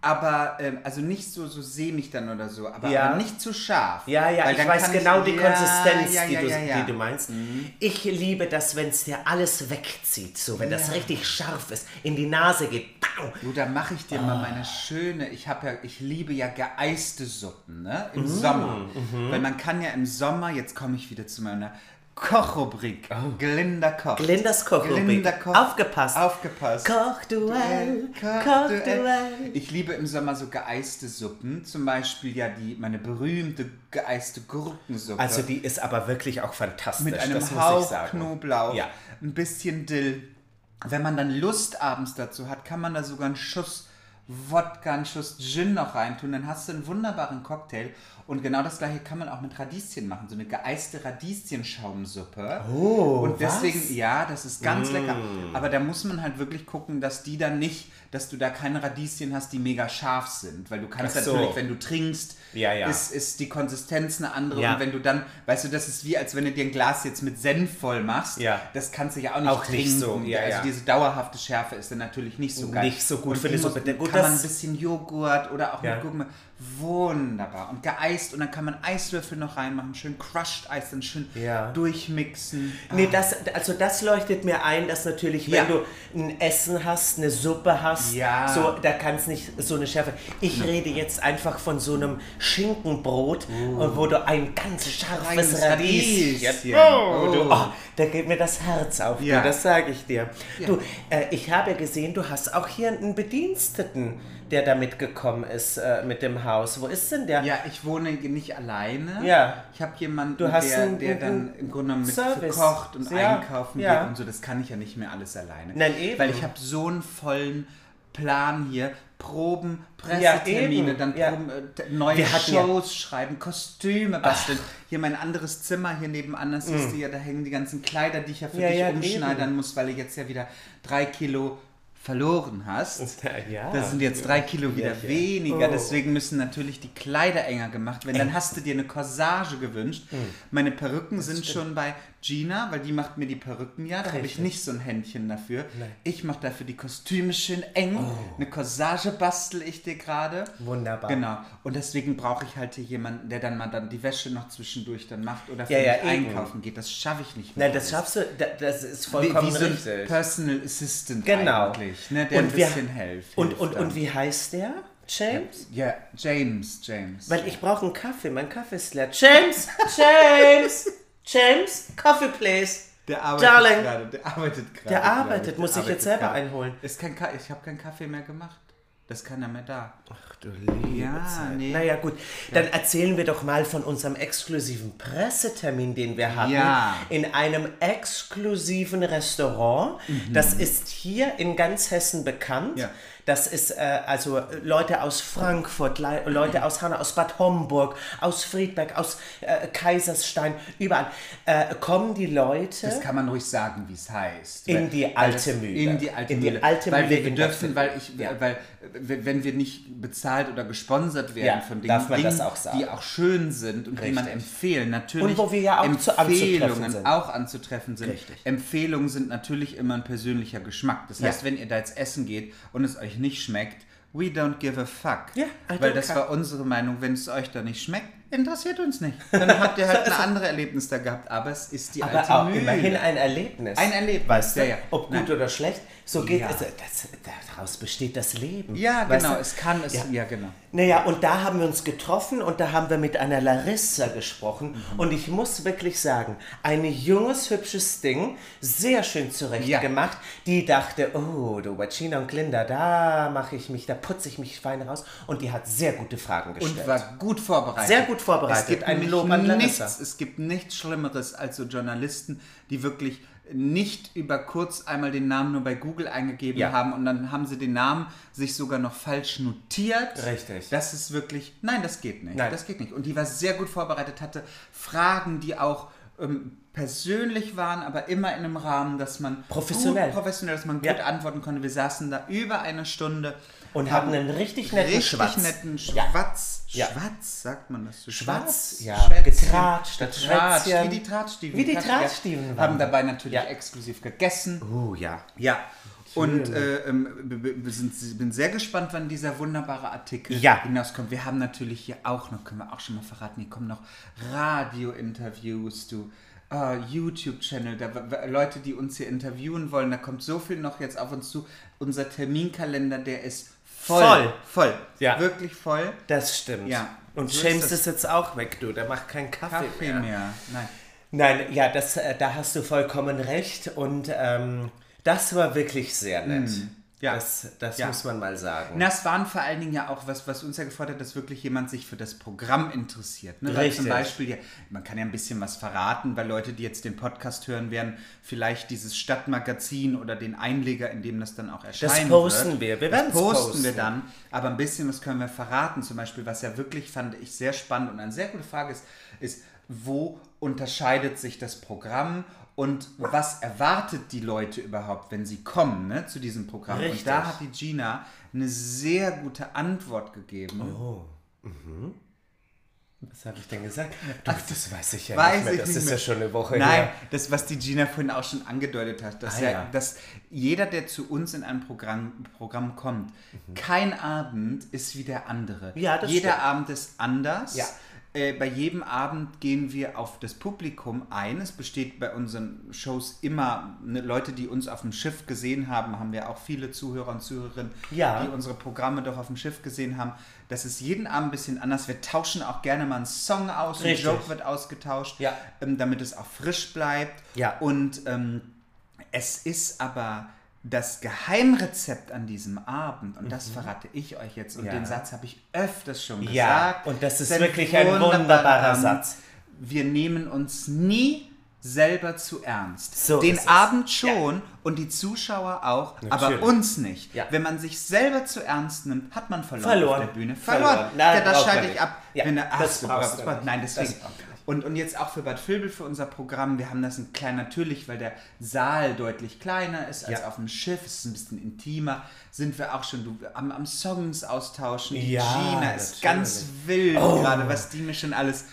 aber ähm, also nicht so so sämig dann oder so, aber, Ja. aber nicht zu scharf. Ja, ja, ich weiß genau ich, die Konsistenz, ja, die, ja, du, ja, ja. die du meinst. Ich liebe das, wenn es dir alles wegzieht, so wenn das richtig scharf ist, in die Nase geht. Bau. Du, da mache ich dir mal Ah. meine schöne, ich habe ja, ich liebe ja geeiste Suppen, ne? Im Sommer. mhm. Weil man kann ja im Sommer, jetzt komme ich wieder zu meiner Kochrubrik. Glinda Koch. Glindas Kochrubrik. Glinda Koch. Aufgepasst. Aufgepasst. Kochduell, Kochduell. Kochduell. Ich liebe im Sommer so geeiste Suppen. Zum Beispiel ja die, meine berühmte geeiste Gurkensuppe. Also die ist aber wirklich auch fantastisch, mit einem das Hauch. Knoblauch, Ja. ein bisschen Dill. Wenn man dann Lust abends dazu hat, kann man da sogar einen Schuss Wodka, einen Schuss Gin noch reintun. Dann hast du einen wunderbaren Cocktail. Und genau das gleiche kann man auch mit Radieschen machen. So eine geeiste Radieschenschaumsuppe. Oh, Und deswegen, was? ja, das ist ganz lecker. Aber da muss man halt wirklich gucken, dass die dann nicht, dass du da keine Radieschen hast, die mega scharf sind. Weil du kannst so. natürlich, wenn du trinkst, Ja, ja. Ist, ist die Konsistenz eine andere. Ja. Und wenn du dann, weißt du, das ist wie, als wenn du dir ein Glas jetzt mit Senf voll machst. Ja. Das kannst du ja auch nicht Auch nicht trinken. so, ja, also diese dauerhafte Schärfe ist dann natürlich nicht so geil. Nicht so gut Und für die Suppe. Gut, kann man ein bisschen Joghurt oder auch mit Gurken. Wunderbar. Und geeist. Und dann kann man Eiswürfel noch reinmachen. Schön Crushed Eis, dann schön Ja. durchmixen. Nee, das, also das leuchtet mir ein, dass natürlich, wenn Ja. du ein Essen hast, eine Suppe hast, Ja. so, da kann es nicht so eine Schärfe. Ich rede jetzt einfach von so einem Schinkenbrot, und wo du ein ganz scharfes Reines Radieschen. Radieschen. Oh, Oh. oh, da geht mir das Herz auf, Ja. du, das sage ich dir. Ja. Du, äh, ich habe gesehen, du hast auch hier einen Bediensteten, der da mitgekommen ist äh, mit dem Haus. Wo ist denn der? Ja, ich wohne nicht alleine. Ja. Ich habe jemanden, der, einen der dann im Grunde mit Service. kocht und Ja, einkaufen ja. geht und so. Das kann ich ja nicht mehr alles alleine. Nein, eben. Weil ich habe so einen vollen Plan hier. Proben, Ja, Pressetermine, eben. dann Ja. Proben, äh, t- neue ja- Shows schreiben, Kostüme basteln. Hier mein anderes Zimmer hier nebenan, das ist ja, da hängen die ganzen Kleider, die ich ja für Mm. Ja, dich ja, umschneidern eben. muss, weil du jetzt ja wieder drei Kilo verloren hast. Ja. Das sind jetzt drei Kilo wieder Ja, ja. weniger, Oh. deswegen müssen natürlich die Kleider enger gemacht werden. Dann hast du dir eine Corsage gewünscht. Hm. Meine Perücken sind schon bei Gina, weil die macht mir die Perücken ja. Da habe ich nicht so ein Händchen dafür. Ich mache dafür die Kostüme schön eng. Eine Corsage bastel ich dir gerade. Oh. Wunderbar. Genau. Und deswegen brauche ich halt hier jemanden, der dann mal dann die Wäsche noch zwischendurch dann macht oder für mich einkaufen geht. Das schaffe ich nicht mehr. Nein, das alles. schaffst du, da- das ist wie, vollkommen wie so ein richtig. Personal Assistant Genau. eigentlich, ne, der Und ein wir- bisschen hilft. Und, hilft und, dann. und wie heißt der? James? Ja, James, James. Weil ich brauche einen Kaffee, mein Kaffee ist leer. James! James! James! Coffee, please! der arbeitet Darling. gerade, der arbeitet gerade. Der arbeitet, ich. muss Der ich jetzt arbeitet selber gerade. einholen. Ist kein Ka ich habe keinen Kaffee mehr gemacht. Das ist keiner mehr da. Ach du liebe Ja, Zeit. nee. Naja, gut. Dann erzählen wir doch mal von unserem exklusiven Pressetermin, den wir hatten. Ja. In einem exklusiven Restaurant. Das ist hier in ganz Hessen bekannt. Mhm. Ja. Das ist äh, also Leute aus Frankfurt, Le Leute aus Hanau, aus Bad Homburg, aus Friedberg, aus äh, Kaiserstein, überall. Äh, kommen die Leute. Das kann man ruhig sagen, wie es heißt. In Weil- die alte Mühle. In die alte In die Mühle. alte weil Mühle wir, dürfen, weil ich, Ja. weil wenn wir nicht bezahlt oder gesponsert werden Ja, von Dingen, darf man Dingen das auch sagen. die auch schön sind und die man Richtig. empfehlen, natürlich Und wo wir ja auch zu- Empfehlungen sind. auch anzutreffen sind. Richtig. Empfehlungen sind natürlich immer ein persönlicher Geschmack. Das Ja. heißt, wenn ihr da jetzt essen geht und es euch nicht schmeckt, we don't give a fuck. Ja, Weil das care. war unsere Meinung, wenn es euch da nicht schmeckt, interessiert uns nicht. Dann habt ihr halt ein anderes Erlebnis da gehabt, aber es ist die aber alte auch Mühle. immerhin ein Erlebnis. Ein Erlebnis, Weißt du, ja, ja. ob gut Nein. oder schlecht, so geht Ja. es. Das, daraus besteht das Leben. Ja, genau, du? es kann, es, Ja. ja, genau. Naja, und da haben wir uns getroffen und da haben wir mit einer Larissa gesprochen. Mhm. Und ich muss wirklich sagen, ein junges, hübsches Ding, sehr schön zurecht Ja. gemacht, die dachte, oh, du Wachina und Glinda, da mache ich mich, da putze ich mich fein raus. Und die hat sehr gute Fragen gestellt. Und war gut vorbereitet. Sehr gut vorbereitet. Es gibt Ein Lob an Larissa. nichts, es gibt nichts Schlimmeres als so Journalisten, die wirklich nicht über kurz einmal den Namen nur bei Google eingegeben Ja. haben und dann haben sie den Namen sich sogar noch falsch notiert. Richtig. Das ist wirklich, nein, das geht nicht. Nein. Das geht nicht. Und die war sehr gut vorbereitet, hatte Fragen, die auch ähm, persönlich waren, aber immer in einem Rahmen, dass man Professionell. gut, professionell, dass man gut Ja. antworten konnte. Wir saßen da über eine Stunde Und hatten einen richtig netten richtig Schwatz. netten. Schwatz. Ja. Schwatz, sagt man das so? Schwatz, ja. Schwätzchen. Getratscht, getratscht, wie die Tratschdieven. Wie die Ja. Tratschdieven waren Haben dabei natürlich Ja. exklusiv gegessen. Oh ja. Ja. Und äh, ähm, sind, bin sehr gespannt, wann dieser wunderbare Artikel Ja. hinauskommt. Wir haben natürlich hier auch noch, können wir auch schon mal verraten, hier kommen noch Radio-Interviews, du. äh, YouTube-Channel, da Leute, die uns hier interviewen wollen, da kommt so viel noch jetzt auf uns zu. Unser Terminkalender, der ist voll. Voll. Voll. Ja. Wirklich voll. Das stimmt. Ja. Und So ist James das. ist, jetzt auch weg, du. Der macht keinen Kaffee, Kaffee mehr. mehr. Nein. Nein, ja, das, äh, da hast du vollkommen recht und ähm, das war wirklich sehr nett. Ja. Das, das Ja. muss man mal sagen. Na, es waren vor allen Dingen ja auch was, was uns ja gefordert hat, dass wirklich jemand sich für das Programm interessiert. Ne? Weil Richtig. zum Beispiel, ja, man kann ja ein bisschen was verraten, weil Leute, die jetzt den Podcast hören werden, vielleicht dieses Stadtmagazin oder den Einleger, in dem das dann auch erscheinen posten wird. wir. Wir das werden's posten, posten. wir dann. Aber ein bisschen was können wir verraten. Zum Beispiel, was ja wirklich, fand ich, sehr spannend und eine sehr gute Frage ist, ist, wo unterscheidet sich das Programm und was erwartet die Leute überhaupt, wenn sie kommen ne, zu diesem Programm? Richtig. Und da hat die Gina eine sehr gute Antwort gegeben. Oh. Was habe ich denn gesagt? Ach, das weiß ich ja Weiß nicht mehr. Das nicht ist mehr. ja schon eine Woche Nein, her. das, was die Gina vorhin auch schon angedeutet hat, dass, Ah, ja, ja. dass jeder, der zu uns in ein Programm, Programm kommt, kein Abend ist wie der andere. Ja, das jeder stimmt. Abend ist anders. Ja. Äh, bei jedem Abend gehen wir auf das Publikum ein. Es besteht bei unseren Shows immer ne, Leute, die uns auf dem Schiff gesehen haben, haben wir auch viele Zuhörer und Zuhörerinnen, Ja. die unsere Programme doch auf dem Schiff gesehen haben. Das ist jeden Abend ein bisschen anders. Wir tauschen auch gerne mal einen Song aus, ein. Joke wird ausgetauscht, Ja. ähm, damit es auch frisch bleibt. Ja. Und ähm, es ist aber das Geheimrezept an diesem Abend, und das verrate ich euch jetzt, und Mhm. Ja. den Satz habe ich öfters schon gesagt. Ja, und das ist wirklich ein wunderbarer. Satz. Wir nehmen uns nie selber zu ernst. So Den. Abend schon und die Zuschauer auch, aber Natürlich. uns nicht. Ja. Wenn man sich selber zu ernst nimmt, hat man verloren, Verloren. auf der Bühne. Verloren. Verloren. Nein, ja, das schalte ich ab. Ja, wenn er, ach, das das du braucht- nicht. Nein, Das deswegen. nicht. Und, und jetzt auch für Bad Vilbel, für unser Programm, wir haben das ein klein natürlich, weil der Saal deutlich kleiner ist als Ja. auf dem Schiff, es ist ein bisschen intimer, sind wir auch schon du, am, am Songs austauschen. Die Ja, Gina ist natürlich. ganz wild gerade, was die mir schon alles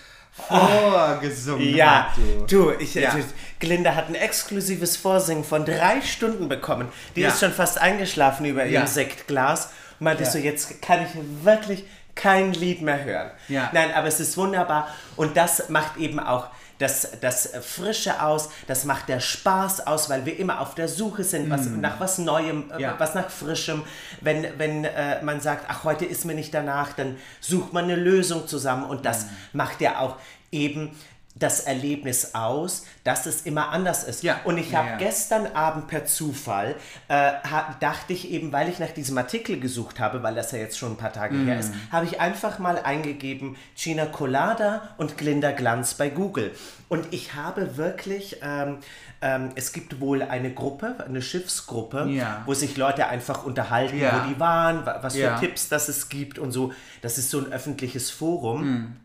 vorgesungen Ja, hat. Du. du, ich, Ja. ich, Glinda hat ein exklusives Vorsingen von drei Stunden bekommen. Die Ja. ist schon fast eingeschlafen über Ja. ihrem Sektglas. Und meinte Ja. so, jetzt kann ich wirklich kein Lied mehr hören. Ja. Nein, aber es ist wunderbar. Und das macht eben auch das, das Frische aus, das macht der Spaß aus, weil wir immer auf der Suche sind was, nach was Neuem, äh, Mm. Ja. was nach Frischem. Wenn, wenn äh, man sagt, ach, heute ist mir nicht danach, dann sucht man eine Lösung zusammen und das Mm. macht ja auch eben das Erlebnis aus, dass es immer anders ist. Ja. Und ich Ja, habe ja. gestern Abend per Zufall, äh, dachte ich eben, weil ich nach diesem Artikel gesucht habe, weil das ja jetzt schon ein paar Tage her Mhm. ist, habe ich einfach mal eingegeben Gina Colada und Glinda Glanz bei Google. Und ich habe wirklich, ähm, ähm, es gibt wohl eine Gruppe, eine Schiffsgruppe, Ja. wo sich Leute einfach unterhalten, Ja. wo die waren, wa- was Ja. für Tipps das es gibt und so. Das ist so ein öffentliches Forum. Mhm.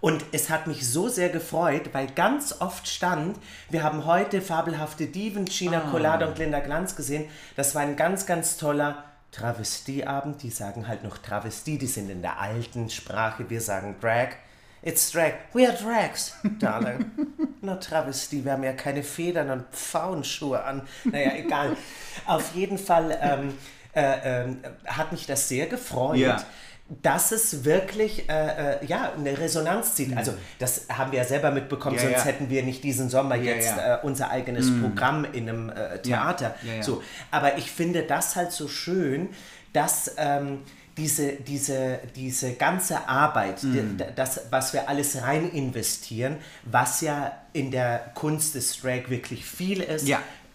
Und es hat mich so sehr gefreut, weil ganz oft stand, wir haben heute fabelhafte Diven, Gina Ah. Colada und Linda Glanz gesehen. Das war ein ganz, ganz toller Travestieabend. Die sagen halt noch Travestie, die sind in der alten Sprache. Wir sagen Drag. It's drag. We are drags, darling. Not Travestie. Wir haben ja keine Federn und Pfauenschuhe an. Naja, egal. Auf jeden Fall ähm, äh, ähm, hat mich das sehr gefreut Ja. Dass es wirklich äh, äh, ja, eine Resonanz zieht. Also das haben wir ja selber mitbekommen, Mhm. Ja, sonst ja. hätten wir nicht diesen Sommer Ja, jetzt. Äh, unser eigenes Programm in einem äh, Theater. So, aber ich finde das halt so schön, dass ähm, diese, diese, diese ganze Arbeit, Mhm. das, was wir alles rein investieren, was ja in der Kunst des Drag wirklich viel ist.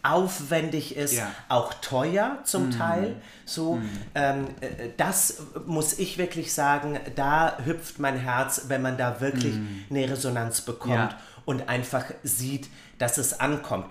Aufwendig ist, Ja. auch teuer zum Teil. So, ähm, äh, das muss ich wirklich sagen, da hüpft mein Herz, wenn man da wirklich eine Resonanz bekommt. Ja. und einfach sieht, dass es ankommt.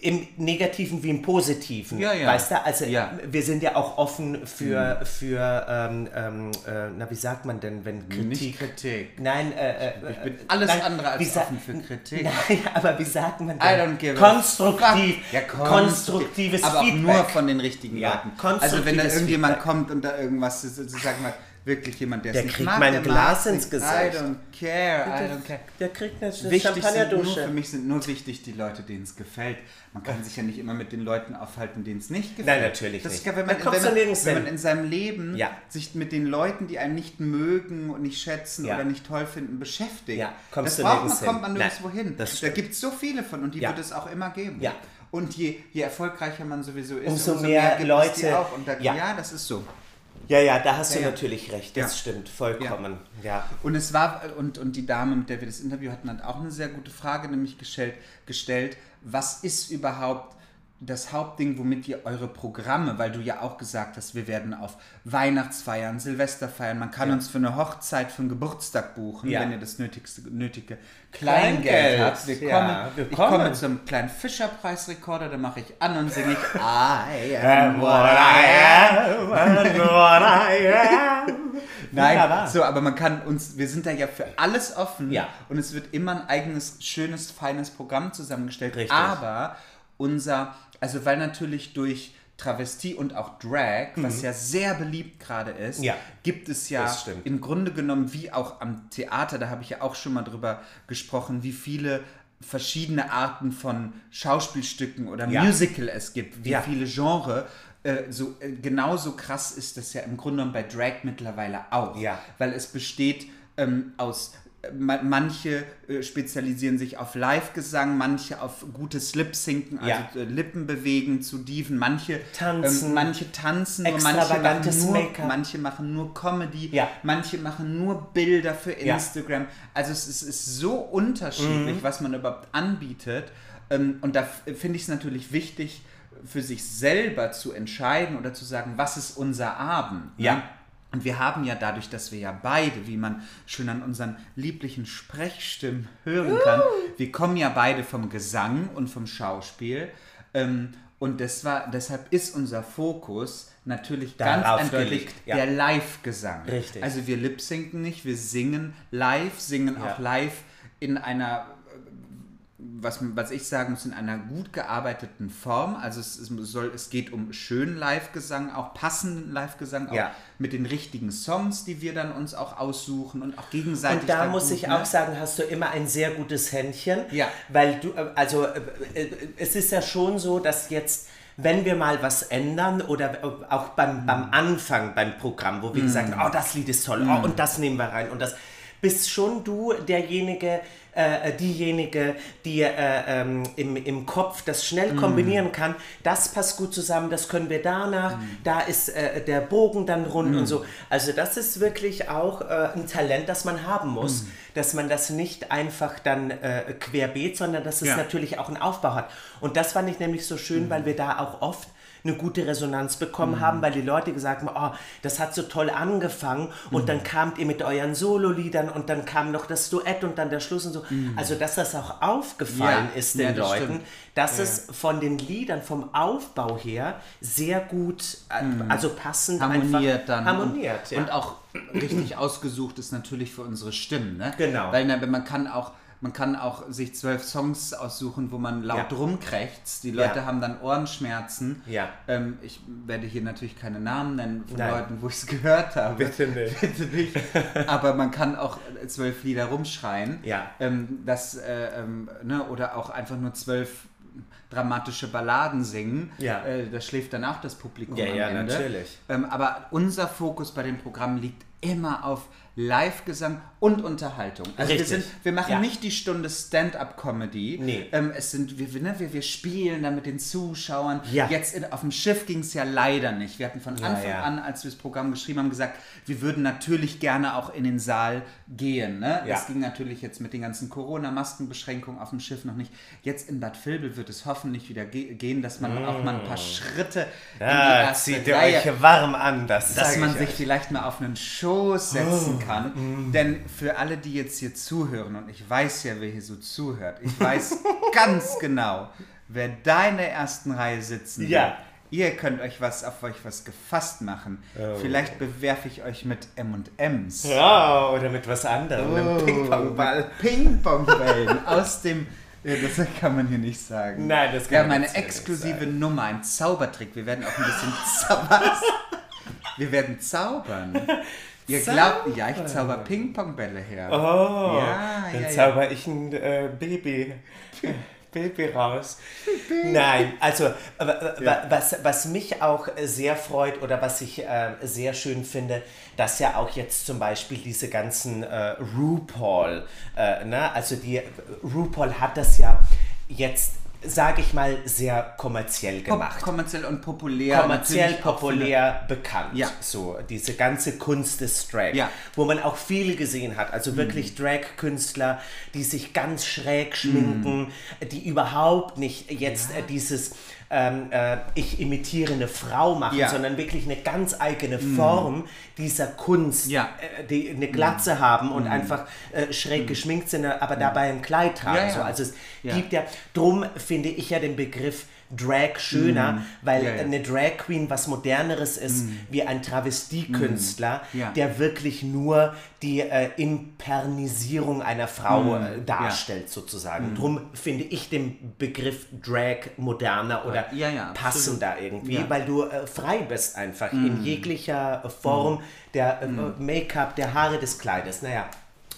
Im Negativen wie im Positiven, Ja, ja. weißt du? Also Ja. wir sind ja auch offen für, für ähm, ähm, äh, na wie sagt man denn, wenn Kritik... Nicht Kritik. Nein, äh, äh, Ich bin alles nein, andere als offen für Kritik. Nein, aber wie sagt man denn? I don't give Konstruktiv. Ja, konstruktives aber Feedback. auch nur von den richtigen Leuten. Also wenn da irgendjemand Feedback. kommt und da irgendwas, so- so- sag mal, wirklich jemand, der es Der nicht kriegt mag, mein der Glas ins. Gesicht. I don't care, I don't care. Der kriegt eine Champagnerdusche. für mich sind nur wichtig die Leute, denen es gefällt. Man kann sich ja nicht immer mit den Leuten aufhalten, denen es nicht gefällt. Nein, natürlich das nicht. Ist, wenn man, wenn, man, wenn man in seinem Leben Ja. sich mit den Leuten, die einen nicht mögen und nicht schätzen Ja. oder nicht toll finden, beschäftigt, Ja, kommst das du braucht man, kommt hin. man nirgendwo Nein, hin. Da gibt es so viele von und die Ja. wird es auch immer geben. Ja. Und je, je erfolgreicher man sowieso ist, Umso mehr gibt es die Leute- auch. Und da, Ja. ja. das ist so. Ja, ja, da hast du Ja, ja. natürlich recht. Das Ja. stimmt, vollkommen. Ja. Und es war, und, und die Dame, mit der wir das Interview hatten, hat auch eine sehr gute Frage nämlich gestellt, gestellt, was ist überhaupt das Hauptding, womit ihr eure Programme, weil du ja auch gesagt hast, wir werden auf Weihnachtsfeiern, Silvester feiern, man kann uns für eine Hochzeit, für einen Geburtstag buchen, Ja. wenn ihr das nötigste, nötige Kleingeld, Kleingeld habt. Wir ja, kommen, wir ich kommen. komme zu einem kleinen Fischerpreisrekorder, da mache ich an und singe ich I am what I I am, and what I am. Nein, Wunderbar. so, aber man kann uns, wir sind da ja für alles offen Ja. und es wird immer ein eigenes, schönes, feines Programm zusammengestellt. Richtig. Aber unser, also weil natürlich durch Travestie und auch Drag, was ja sehr beliebt gerade ist, Mhm. Ja. gibt es ja im Grunde genommen wie auch am Theater, da habe ich ja auch schon mal drüber gesprochen, wie viele verschiedene Arten von Schauspielstücken oder Ja. Musical es gibt, wie Ja. viele Genre. Äh, so, äh, genauso krass ist das ja im Grunde genommen bei Drag mittlerweile auch. Weil es besteht ähm, aus, manche äh, spezialisieren sich auf Live-Gesang, manche auf gutes Lip-Sinken, also Ja. äh, Lippen bewegen zu Diven, manche Tanzen. ähm, manche tanzen, manche machen, nur, manche machen nur Comedy, Ja. manche machen nur Bilder für Ja. Instagram. Also es ist, ist so unterschiedlich, Mhm. was man überhaupt anbietet. Ähm, und da finde ich es natürlich wichtig, für sich selber zu entscheiden oder zu sagen, was ist unser Abend. ne? Und wir haben ja dadurch, dass wir ja beide, wie man schön an unseren lieblichen Sprechstimmen hören kann, wir kommen ja beide vom Gesang und vom Schauspiel. Ähm, und das war, deshalb ist unser Fokus natürlich ganz Darauf eindeutig gelegt, ja. der Live-Gesang. Richtig. Also wir lip-sinken nicht, wir singen live, singen Ja. auch live in einer was, was ich sagen muss, in einer gut gearbeiteten Form. Also es, es, soll, es geht um schönen Live-Gesang, auch passenden Live-Gesang, auch Ja. mit den richtigen Songs, die wir dann uns auch aussuchen und auch gegenseitig. Und da muss gut, ich ne? auch sagen, hast du immer ein sehr gutes Händchen. Ja. Weil du, also äh, äh, es ist ja schon so, dass jetzt, wenn wir mal was ändern oder auch beim, Mhm. beim Anfang beim Programm, wo wir gesagt haben, oh, das Lied ist toll, oh, Mhm. und das nehmen wir rein und das, bist schon du derjenige, äh, diejenige, die äh, ähm, im, im Kopf das schnell kombinieren kann. Das passt gut zusammen, das können wir danach. Mhm. Da ist äh, der Bogen dann rund und so. Also das ist wirklich auch äh, ein Talent, das man haben muss, Mhm. dass man das nicht einfach dann äh, querbeet, sondern dass es Ja. natürlich auch einen Aufbau hat. Und das fand ich nämlich so schön, weil wir da auch oft eine gute Resonanz bekommen haben, weil die Leute gesagt haben, oh, das hat so toll angefangen und dann kamt ihr mit euren Sololiedern und dann kam noch das Duett und dann der Schluss und so. Also, dass das auch aufgefallen Ja, ist ja, den das Leuten, stimmt. dass es von den Liedern, vom Aufbau her sehr gut, äh, also passend harmoniert dann. harmoniert. und, ja. und auch richtig ausgesucht ist natürlich für unsere Stimmen. Ne? Genau. Weil na, man kann auch man kann auch sich zwölf Songs aussuchen, wo man laut Ja. rumkrächzt. Die Leute Ja. haben dann Ohrenschmerzen. Ja. Ähm, ich werde hier natürlich keine Namen nennen von Nein. Leuten, wo ich es gehört habe. Bitte nicht. Bitte nicht. Aber man kann auch zwölf Lieder rumschreien. Ja. Ähm, das, äh, ähm, ne, oder auch einfach nur zwölf dramatische Balladen singen. Ja. Äh, da schläft dann auch das Publikum Ja, am ja, Ende. natürlich. Ähm, aber unser Fokus bei dem Programm liegt immer auf Live-Gesang und Unterhaltung. Also wir, Richtig. sind, wir machen Ja. nicht die Stunde Stand-up-Comedy. Nee. Ähm, es sind, wir, ne, wir, wir spielen da mit den Zuschauern. Ja. Jetzt in, auf dem Schiff ging es ja leider nicht. Wir hatten von Anfang ja. an, als wir das Programm geschrieben haben, gesagt, wir würden natürlich gerne auch in den Saal gehen. Ne? Das ging natürlich jetzt mit den ganzen Corona-Maskenbeschränkungen auf dem Schiff noch nicht. Jetzt in Bad Vilbel wird es hoffentlich wieder ge gehen, dass man auch mal ein paar Schritte in die erste zieht ihr Reihe euch warm an, das dass man ich sich vielleicht mal auf einen Schoß setzen Oh, kann. mm. Denn für alle, die jetzt hier zuhören, und ich weiß ja, wer hier so zuhört, ich weiß ganz genau, wer da in der ersten Reihe sitzen Ja. wird. Ihr könnt euch was auf euch was gefasst machen. Vielleicht bewerfe ich euch mit M&M's. Ja, oder mit was anderem, einem Ping-Pong-Ball. Ping-Pong-Bällen aus dem... Ja, das kann man hier nicht sagen. Nein, das kann Wir man haben eine jetzt hier nicht exklusive. Nummer, ein Zaubertrick. Wir werden auch ein bisschen zaubern. Wir werden zaubern. Ihr glaubt, ja, ich zauber Ping-Pong-Bälle her. Oh, Ja, dann ja, ja. zauber ich ein äh, Baby. Baby raus. Nein, also äh, äh, wa- was, was mich auch äh, sehr freut oder was ich äh, sehr schön finde, dass ja auch jetzt zum Beispiel diese ganzen äh, RuPaul, äh, ne? also die RuPaul hat das ja jetzt sage ich mal, sehr kommerziell gemacht. Pop, kommerziell und populär. kommerziell populär bekannt. Ja. So, diese ganze Kunst des Drag. Ja. Wo man auch viele gesehen hat. Also wirklich Drag-Künstler, die sich ganz schräg schminken, die überhaupt nicht jetzt äh, dieses ähm, äh, ich imitiere eine Frau machen, Ja. sondern wirklich eine ganz eigene Form dieser Kunst, Ja. äh, die eine Glatze haben und einfach äh, schräg geschminkt sind, aber dabei ein Kleid tragen. Ja. So, also es gibt ja, drum finde ich ja den Begriff Drag schöner, weil Mhm. Ja, ja. eine Drag Queen was moderneres ist wie ein Travestiekünstler, Mhm. Ja. der wirklich nur die äh, Impernisierung einer Frau Mhm. äh, darstellt sozusagen. Drum finde ich den Begriff Drag moderner oder Ja, ja, absolut. passender irgendwie, Ja. Mhm. weil du äh, frei bist einfach in jeglicher äh, Form der äh, Make-up, der Haare, des Kleides. Naja,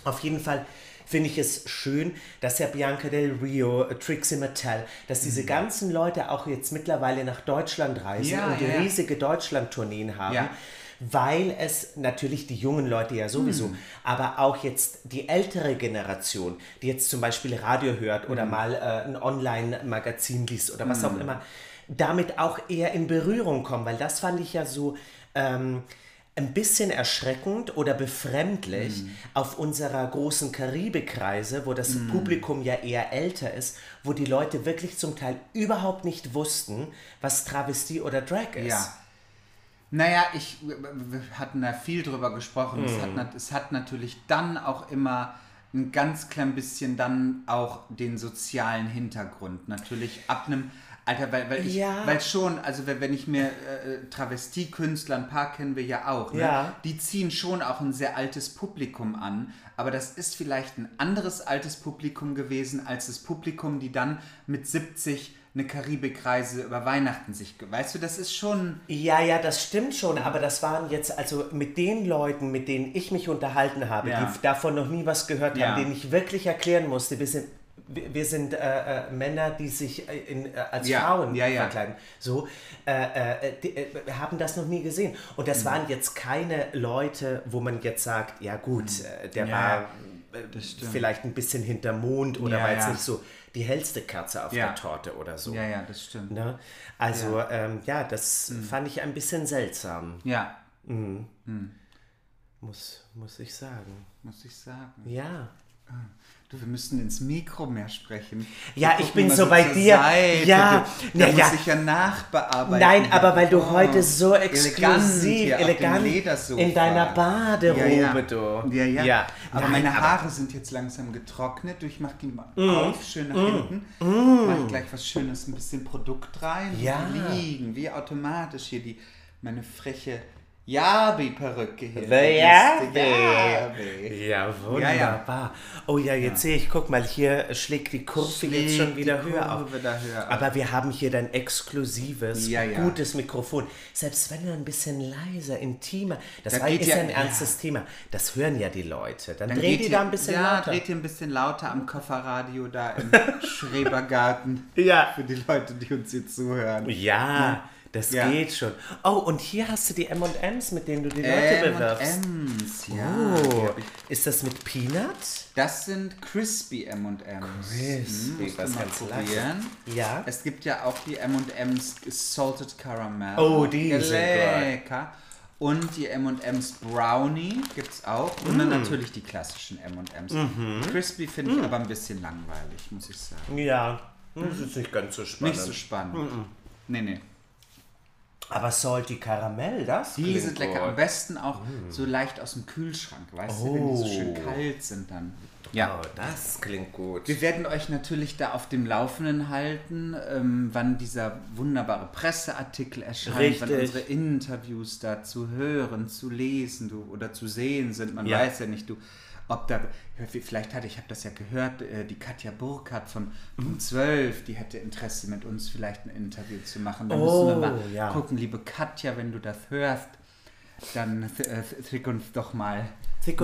auf jeden Fall finde ich es schön, dass ja Bianca Del Rio, äh, Trixie Mattel, dass diese ganzen Leute auch jetzt mittlerweile nach Deutschland reisen Mhm. Ja, und ja, riesige Deutschland-Tourneen haben. Weil es natürlich die jungen Leute ja sowieso, Mhm. aber auch jetzt die ältere Generation, die jetzt zum Beispiel Radio hört oder Mhm. mal äh, ein Online-Magazin liest oder was auch immer, damit auch eher in Berührung kommen, weil das fand ich ja so ähm, ein bisschen erschreckend oder befremdlich Mhm. auf unserer großen Karibikreise, wo das Mhm. Publikum ja eher älter ist, wo die Leute wirklich zum Teil überhaupt nicht wussten, was Travestie oder Drag ist. Ja. Naja, ich, wir hatten da viel drüber gesprochen. Es, Mhm. hat, nat- es hat natürlich dann auch immer ein ganz klein bisschen dann auch den sozialen Hintergrund. Natürlich ab einem Alter, weil, weil ich, Ja. weil schon, also wenn, ich mir äh, Travestiekünstler, ein paar kennen wir ja auch, ne? Ja. die ziehen schon auch ein sehr altes Publikum an, aber das ist vielleicht ein anderes altes Publikum gewesen als das Publikum, die dann mit 70 eine Karibikreise über Weihnachten sich, weißt du, das ist schon, Ja, ja, das stimmt schon, aber das waren jetzt, also mit den Leuten, mit denen ich mich unterhalten habe, Ja. die davon noch nie was gehört haben, denen ich wirklich erklären musste, wir sind, wir sind äh, äh, Männer, die sich äh, in, äh, als Ja, Frauen ja, ja. verkleiden, so, äh, äh, die, haben das noch nie gesehen. Und Mhm. das waren jetzt keine Leute, wo man jetzt sagt, ja gut, der Mhm. Ja, war vielleicht ein bisschen hinterm Mond oder war jetzt nicht so die hellste Kerze auf der Torte oder so. ja, ja, das stimmt. Ne? Also ja, ähm, ja das Mhm. fand ich ein bisschen seltsam, Ja, muss, muss ich sagen. muss ich sagen. Ja. Du, wir müssen ins Mikro mehr sprechen. Ja, Wir ich gucken bin so bei dir. Seite. Ja, da na muss ja. ich ja nachbearbeiten. Nein, aber weil du Oh, heute so elegant exklusiv, elegant Ledersofa. in deiner Baderobe, ja, ja. du. Ja, ja. ja. Aber Nein, meine aber- Haare sind jetzt langsam getrocknet. Du, ich mach die mal Mm. auf, schön nach hinten. Mach ich gleich was Schönes, ein bisschen Produkt rein. Ja. Die liegen, wie automatisch hier die, meine freche Yabi-Perücke hier. The du? Yabi. Ja, Ja, wunderbar. Oh ja, jetzt sehe ich, guck mal, hier schlägt die Kurve jetzt schon Schlägt wieder höher auf. Da höher auf. Aber wir haben hier dein exklusives, Ja, ja. gutes Mikrofon. Selbst wenn du ein bisschen leiser, intimer, das Da war, ist ja- ja ein ja. ernstes Thema. Das hören ja die Leute. Dann, Dann dreht ihr- da ein bisschen ja, lauter. dreht ihr ein bisschen lauter am Kofferradio da im Schrebergarten. Ja. Für die Leute, die uns hier zuhören. Ja, das Ja. geht schon. Oh, und hier hast du die M&M's, mit denen du die Leute bewirbst. M&M's, ja. Oh, ist das mit Peanut? Das sind Crispy M&M's. Crispy, du was ganz probieren. Ja. Es gibt ja auch die M&M's Salted Caramel. Oh, die sind gut. lecker. Und die M&M's Brownie gibt es auch. Und Mm. dann natürlich die klassischen M&M's. Mhm. Crispy finde Mm. ich aber ein bisschen langweilig, muss ich sagen. Ja, das ist nicht ganz so spannend. Nicht so spannend. Nee, nee. Aber Salty Karamell, das Die sind lecker. Am besten auch so leicht aus dem Kühlschrank, weißt du, wenn die so Oh. schön kalt sind dann. Ja, oh, das klingt gut. Wir werden euch natürlich da auf dem Laufenden halten, ähm, wann dieser wunderbare Presseartikel erscheint, wann Richtig. unsere Interviews da zu hören, zu lesen du, oder zu sehen sind. Man Ja. weiß ja nicht, du, ob da, vielleicht hatte, ich habe das ja gehört, äh, die Katja Burkhardt von. Punkt 12, die hätte Interesse mit uns vielleicht ein Interview zu machen. Da Oh, müssen wir mal ja. gucken, liebe Katja, wenn du das hörst, dann äh, schick uns doch mal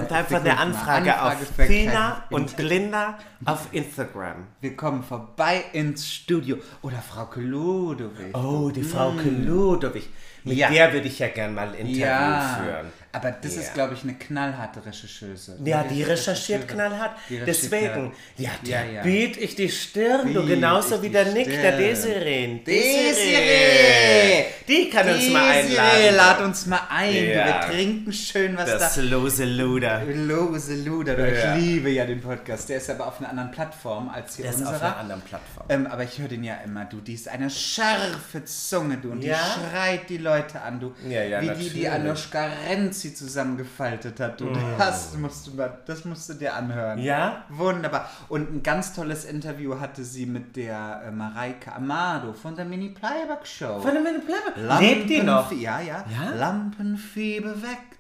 Uns na, einfach eine mal Anfrage auf kein und Glinda auf Instagram. wir kommen vorbei ins Studio. Oder Frau Ludowig. Oh, die Frau Ludowig. Mit Ja. der würde ich ja gern mal ein Interview führen. aber das Ja. ist, glaube ich, eine knallharte Rechercheuse. Ja, die recherchiert knallhart. Die recherchiert Deswegen, ja, Ja, ja. biet ich die Stirn, du genauso wie der Nick, der Stirn. Desiree. Desiree! Die kann uns mal Desiree, einladen. lad uns mal ein. Ja. Wir trinken schön was Das da. lose Luder. Lose Luder, du, Ja. ich liebe ja den Podcast. Der ist aber auf einer anderen Plattform als hier Der ist auf unserer. einer anderen Plattform. Ähm, aber ich höre den ja immer, du, die ist eine scharfe Zunge, du, und Ja? die schreit die Leute an, du. Ja, ja, wie die die natürlich. Mm. Anoshka Renzi zusammengefaltet hat, du. Das, musst du das musst du dir anhören. Ja? Wunderbar. Und ein ganz tolles Interview hatte sie mit der äh, Mareike Amado von der Mini Playback Show. Von der Bleibe. Lebt die noch? Ja, ja. Ja? Lampenfieber weckt.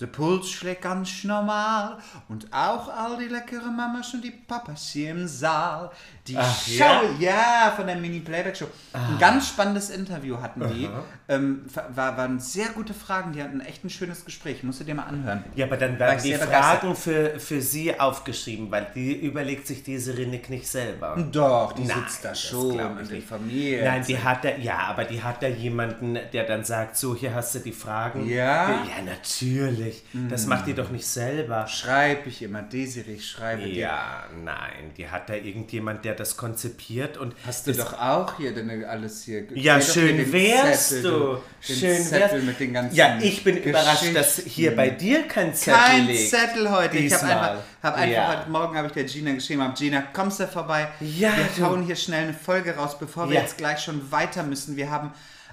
Der Puls schlägt ganz normal. Und auch all die leckeren Mamas und die Papas hier im Saal. Die Ach, Show, ja? ja? von der Mini-Playback-Show. Ein ganz spannendes Interview hatten die. Ähm, war, waren sehr gute Fragen. Die hatten echt ein schönes Gespräch. Musst du dir mal anhören. Ja, aber dann werden die. Fragen für, für sie aufgeschrieben, weil die überlegt sich diese Nick nicht selber. Doch, die Nein, sitzt da schon und nicht. informiert. Nein, die hat da, ja, aber die hat da jemanden, der dann sagt, so, hier hast du die Fragen. Ja? Mhm. Ja, natürlich. Das macht die doch nicht selber. Schreibe ich immer, Desiree, ich schreibe dir. Ja, nein, die hat da irgendjemand, der das konzipiert und Hast du doch auch hier deine, alles hier. Ja, schön wärst Zettel, du. Den Schön Zettel wärst mit den ganzen Ja, ich bin überrascht, dass hier bei dir kein Zettel Kein liegt. Zettel heute. Ich habe Diesmal. einfach, hab einfach Ja. heute Morgen habe ich der Gina geschrieben, hab, Gina, kommst du vorbei? Ja, wir hauen hier schnell eine Folge raus, bevor wir Ja. jetzt gleich schon weiter müssen. Wir haben,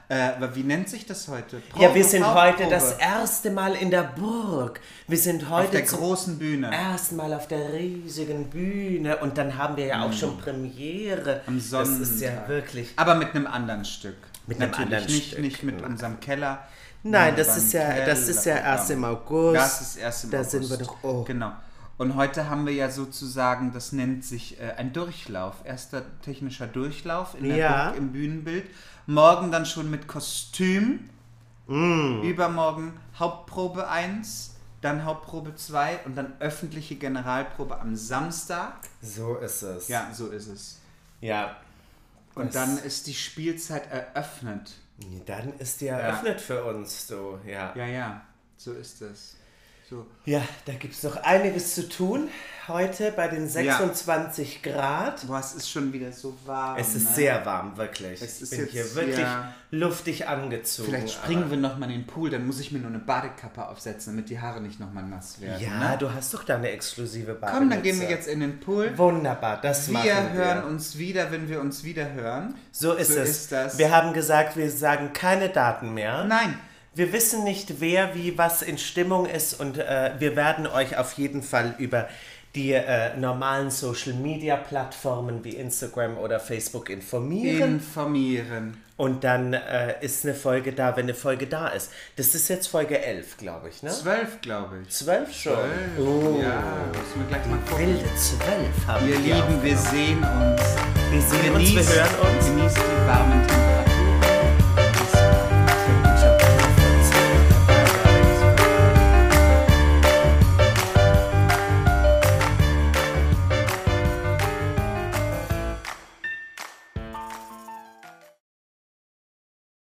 äh, wie nennt sich das heute? Ja, wir Probe, sind Hauptprobe. heute das erste Mal in der Burg. Wir sind heute auf der großen Bühne. ersten Mal auf der riesigen Bühne und dann haben wir ja auch schon Premiere. Am Das ist ja Sonntag. wirklich. Aber mit einem anderen Stück. Mit einem Natürlich anderen nicht, Stück, nicht mit unserem Keller. Nein, das ist ja, das ist ja erst im August. Das ist erst im da August. sind wir doch. Oh. Genau. Und heute haben wir ja sozusagen, das nennt sich äh, ein Durchlauf. Erster technischer Durchlauf in der Ja. Burg im Bühnenbild. Morgen dann schon mit Kostüm. Mm. Übermorgen Hauptprobe 1, dann Hauptprobe 2 und dann öffentliche Generalprobe am Samstag. So ist es. Ja, so ist es. Ja. Und Das- dann ist die Spielzeit eröffnet. Dann ist die eröffnet für uns, so, ja. Ja, ja, so ist es. So. Ja, da gibt es noch einiges zu tun. Heute bei den 26 Grad. Boah, es ist schon wieder so warm. Es ist ne? sehr warm, wirklich. Es ist ich bin hier wirklich ja- luftig angezogen. Vielleicht springen wir nochmal in den Pool, dann muss ich mir nur eine Badekappe aufsetzen, damit die Haare nicht nochmal nass werden. Ja, ne? du hast doch da eine exklusive Bar. Komm, dann gehen wir jetzt in den Pool. Wunderbar, das machen Wir wir. hören uns wieder, wenn wir uns wieder hören. So ist so es. ist das. Wir haben gesagt, wir sagen keine Daten mehr. Nein. Wir wissen nicht, wer wie was in Stimmung ist und äh, wir werden euch auf jeden Fall über die äh, normalen Social Media Plattformen wie Instagram oder Facebook informieren. Informieren. und dann äh, ist eine Folge da, wenn eine Folge da ist. Das ist jetzt Folge 11, glaube ich, ne? Zwölf, glaube ich. 12 schon. Zwölf. Oh. Ja, müssen wir gleich mal gucken. Wilde 12 haben Ihr wir Lieben, wir sehen uns. Wir sehen uns, wir hören uns. Genießt die warmen Temperaturen.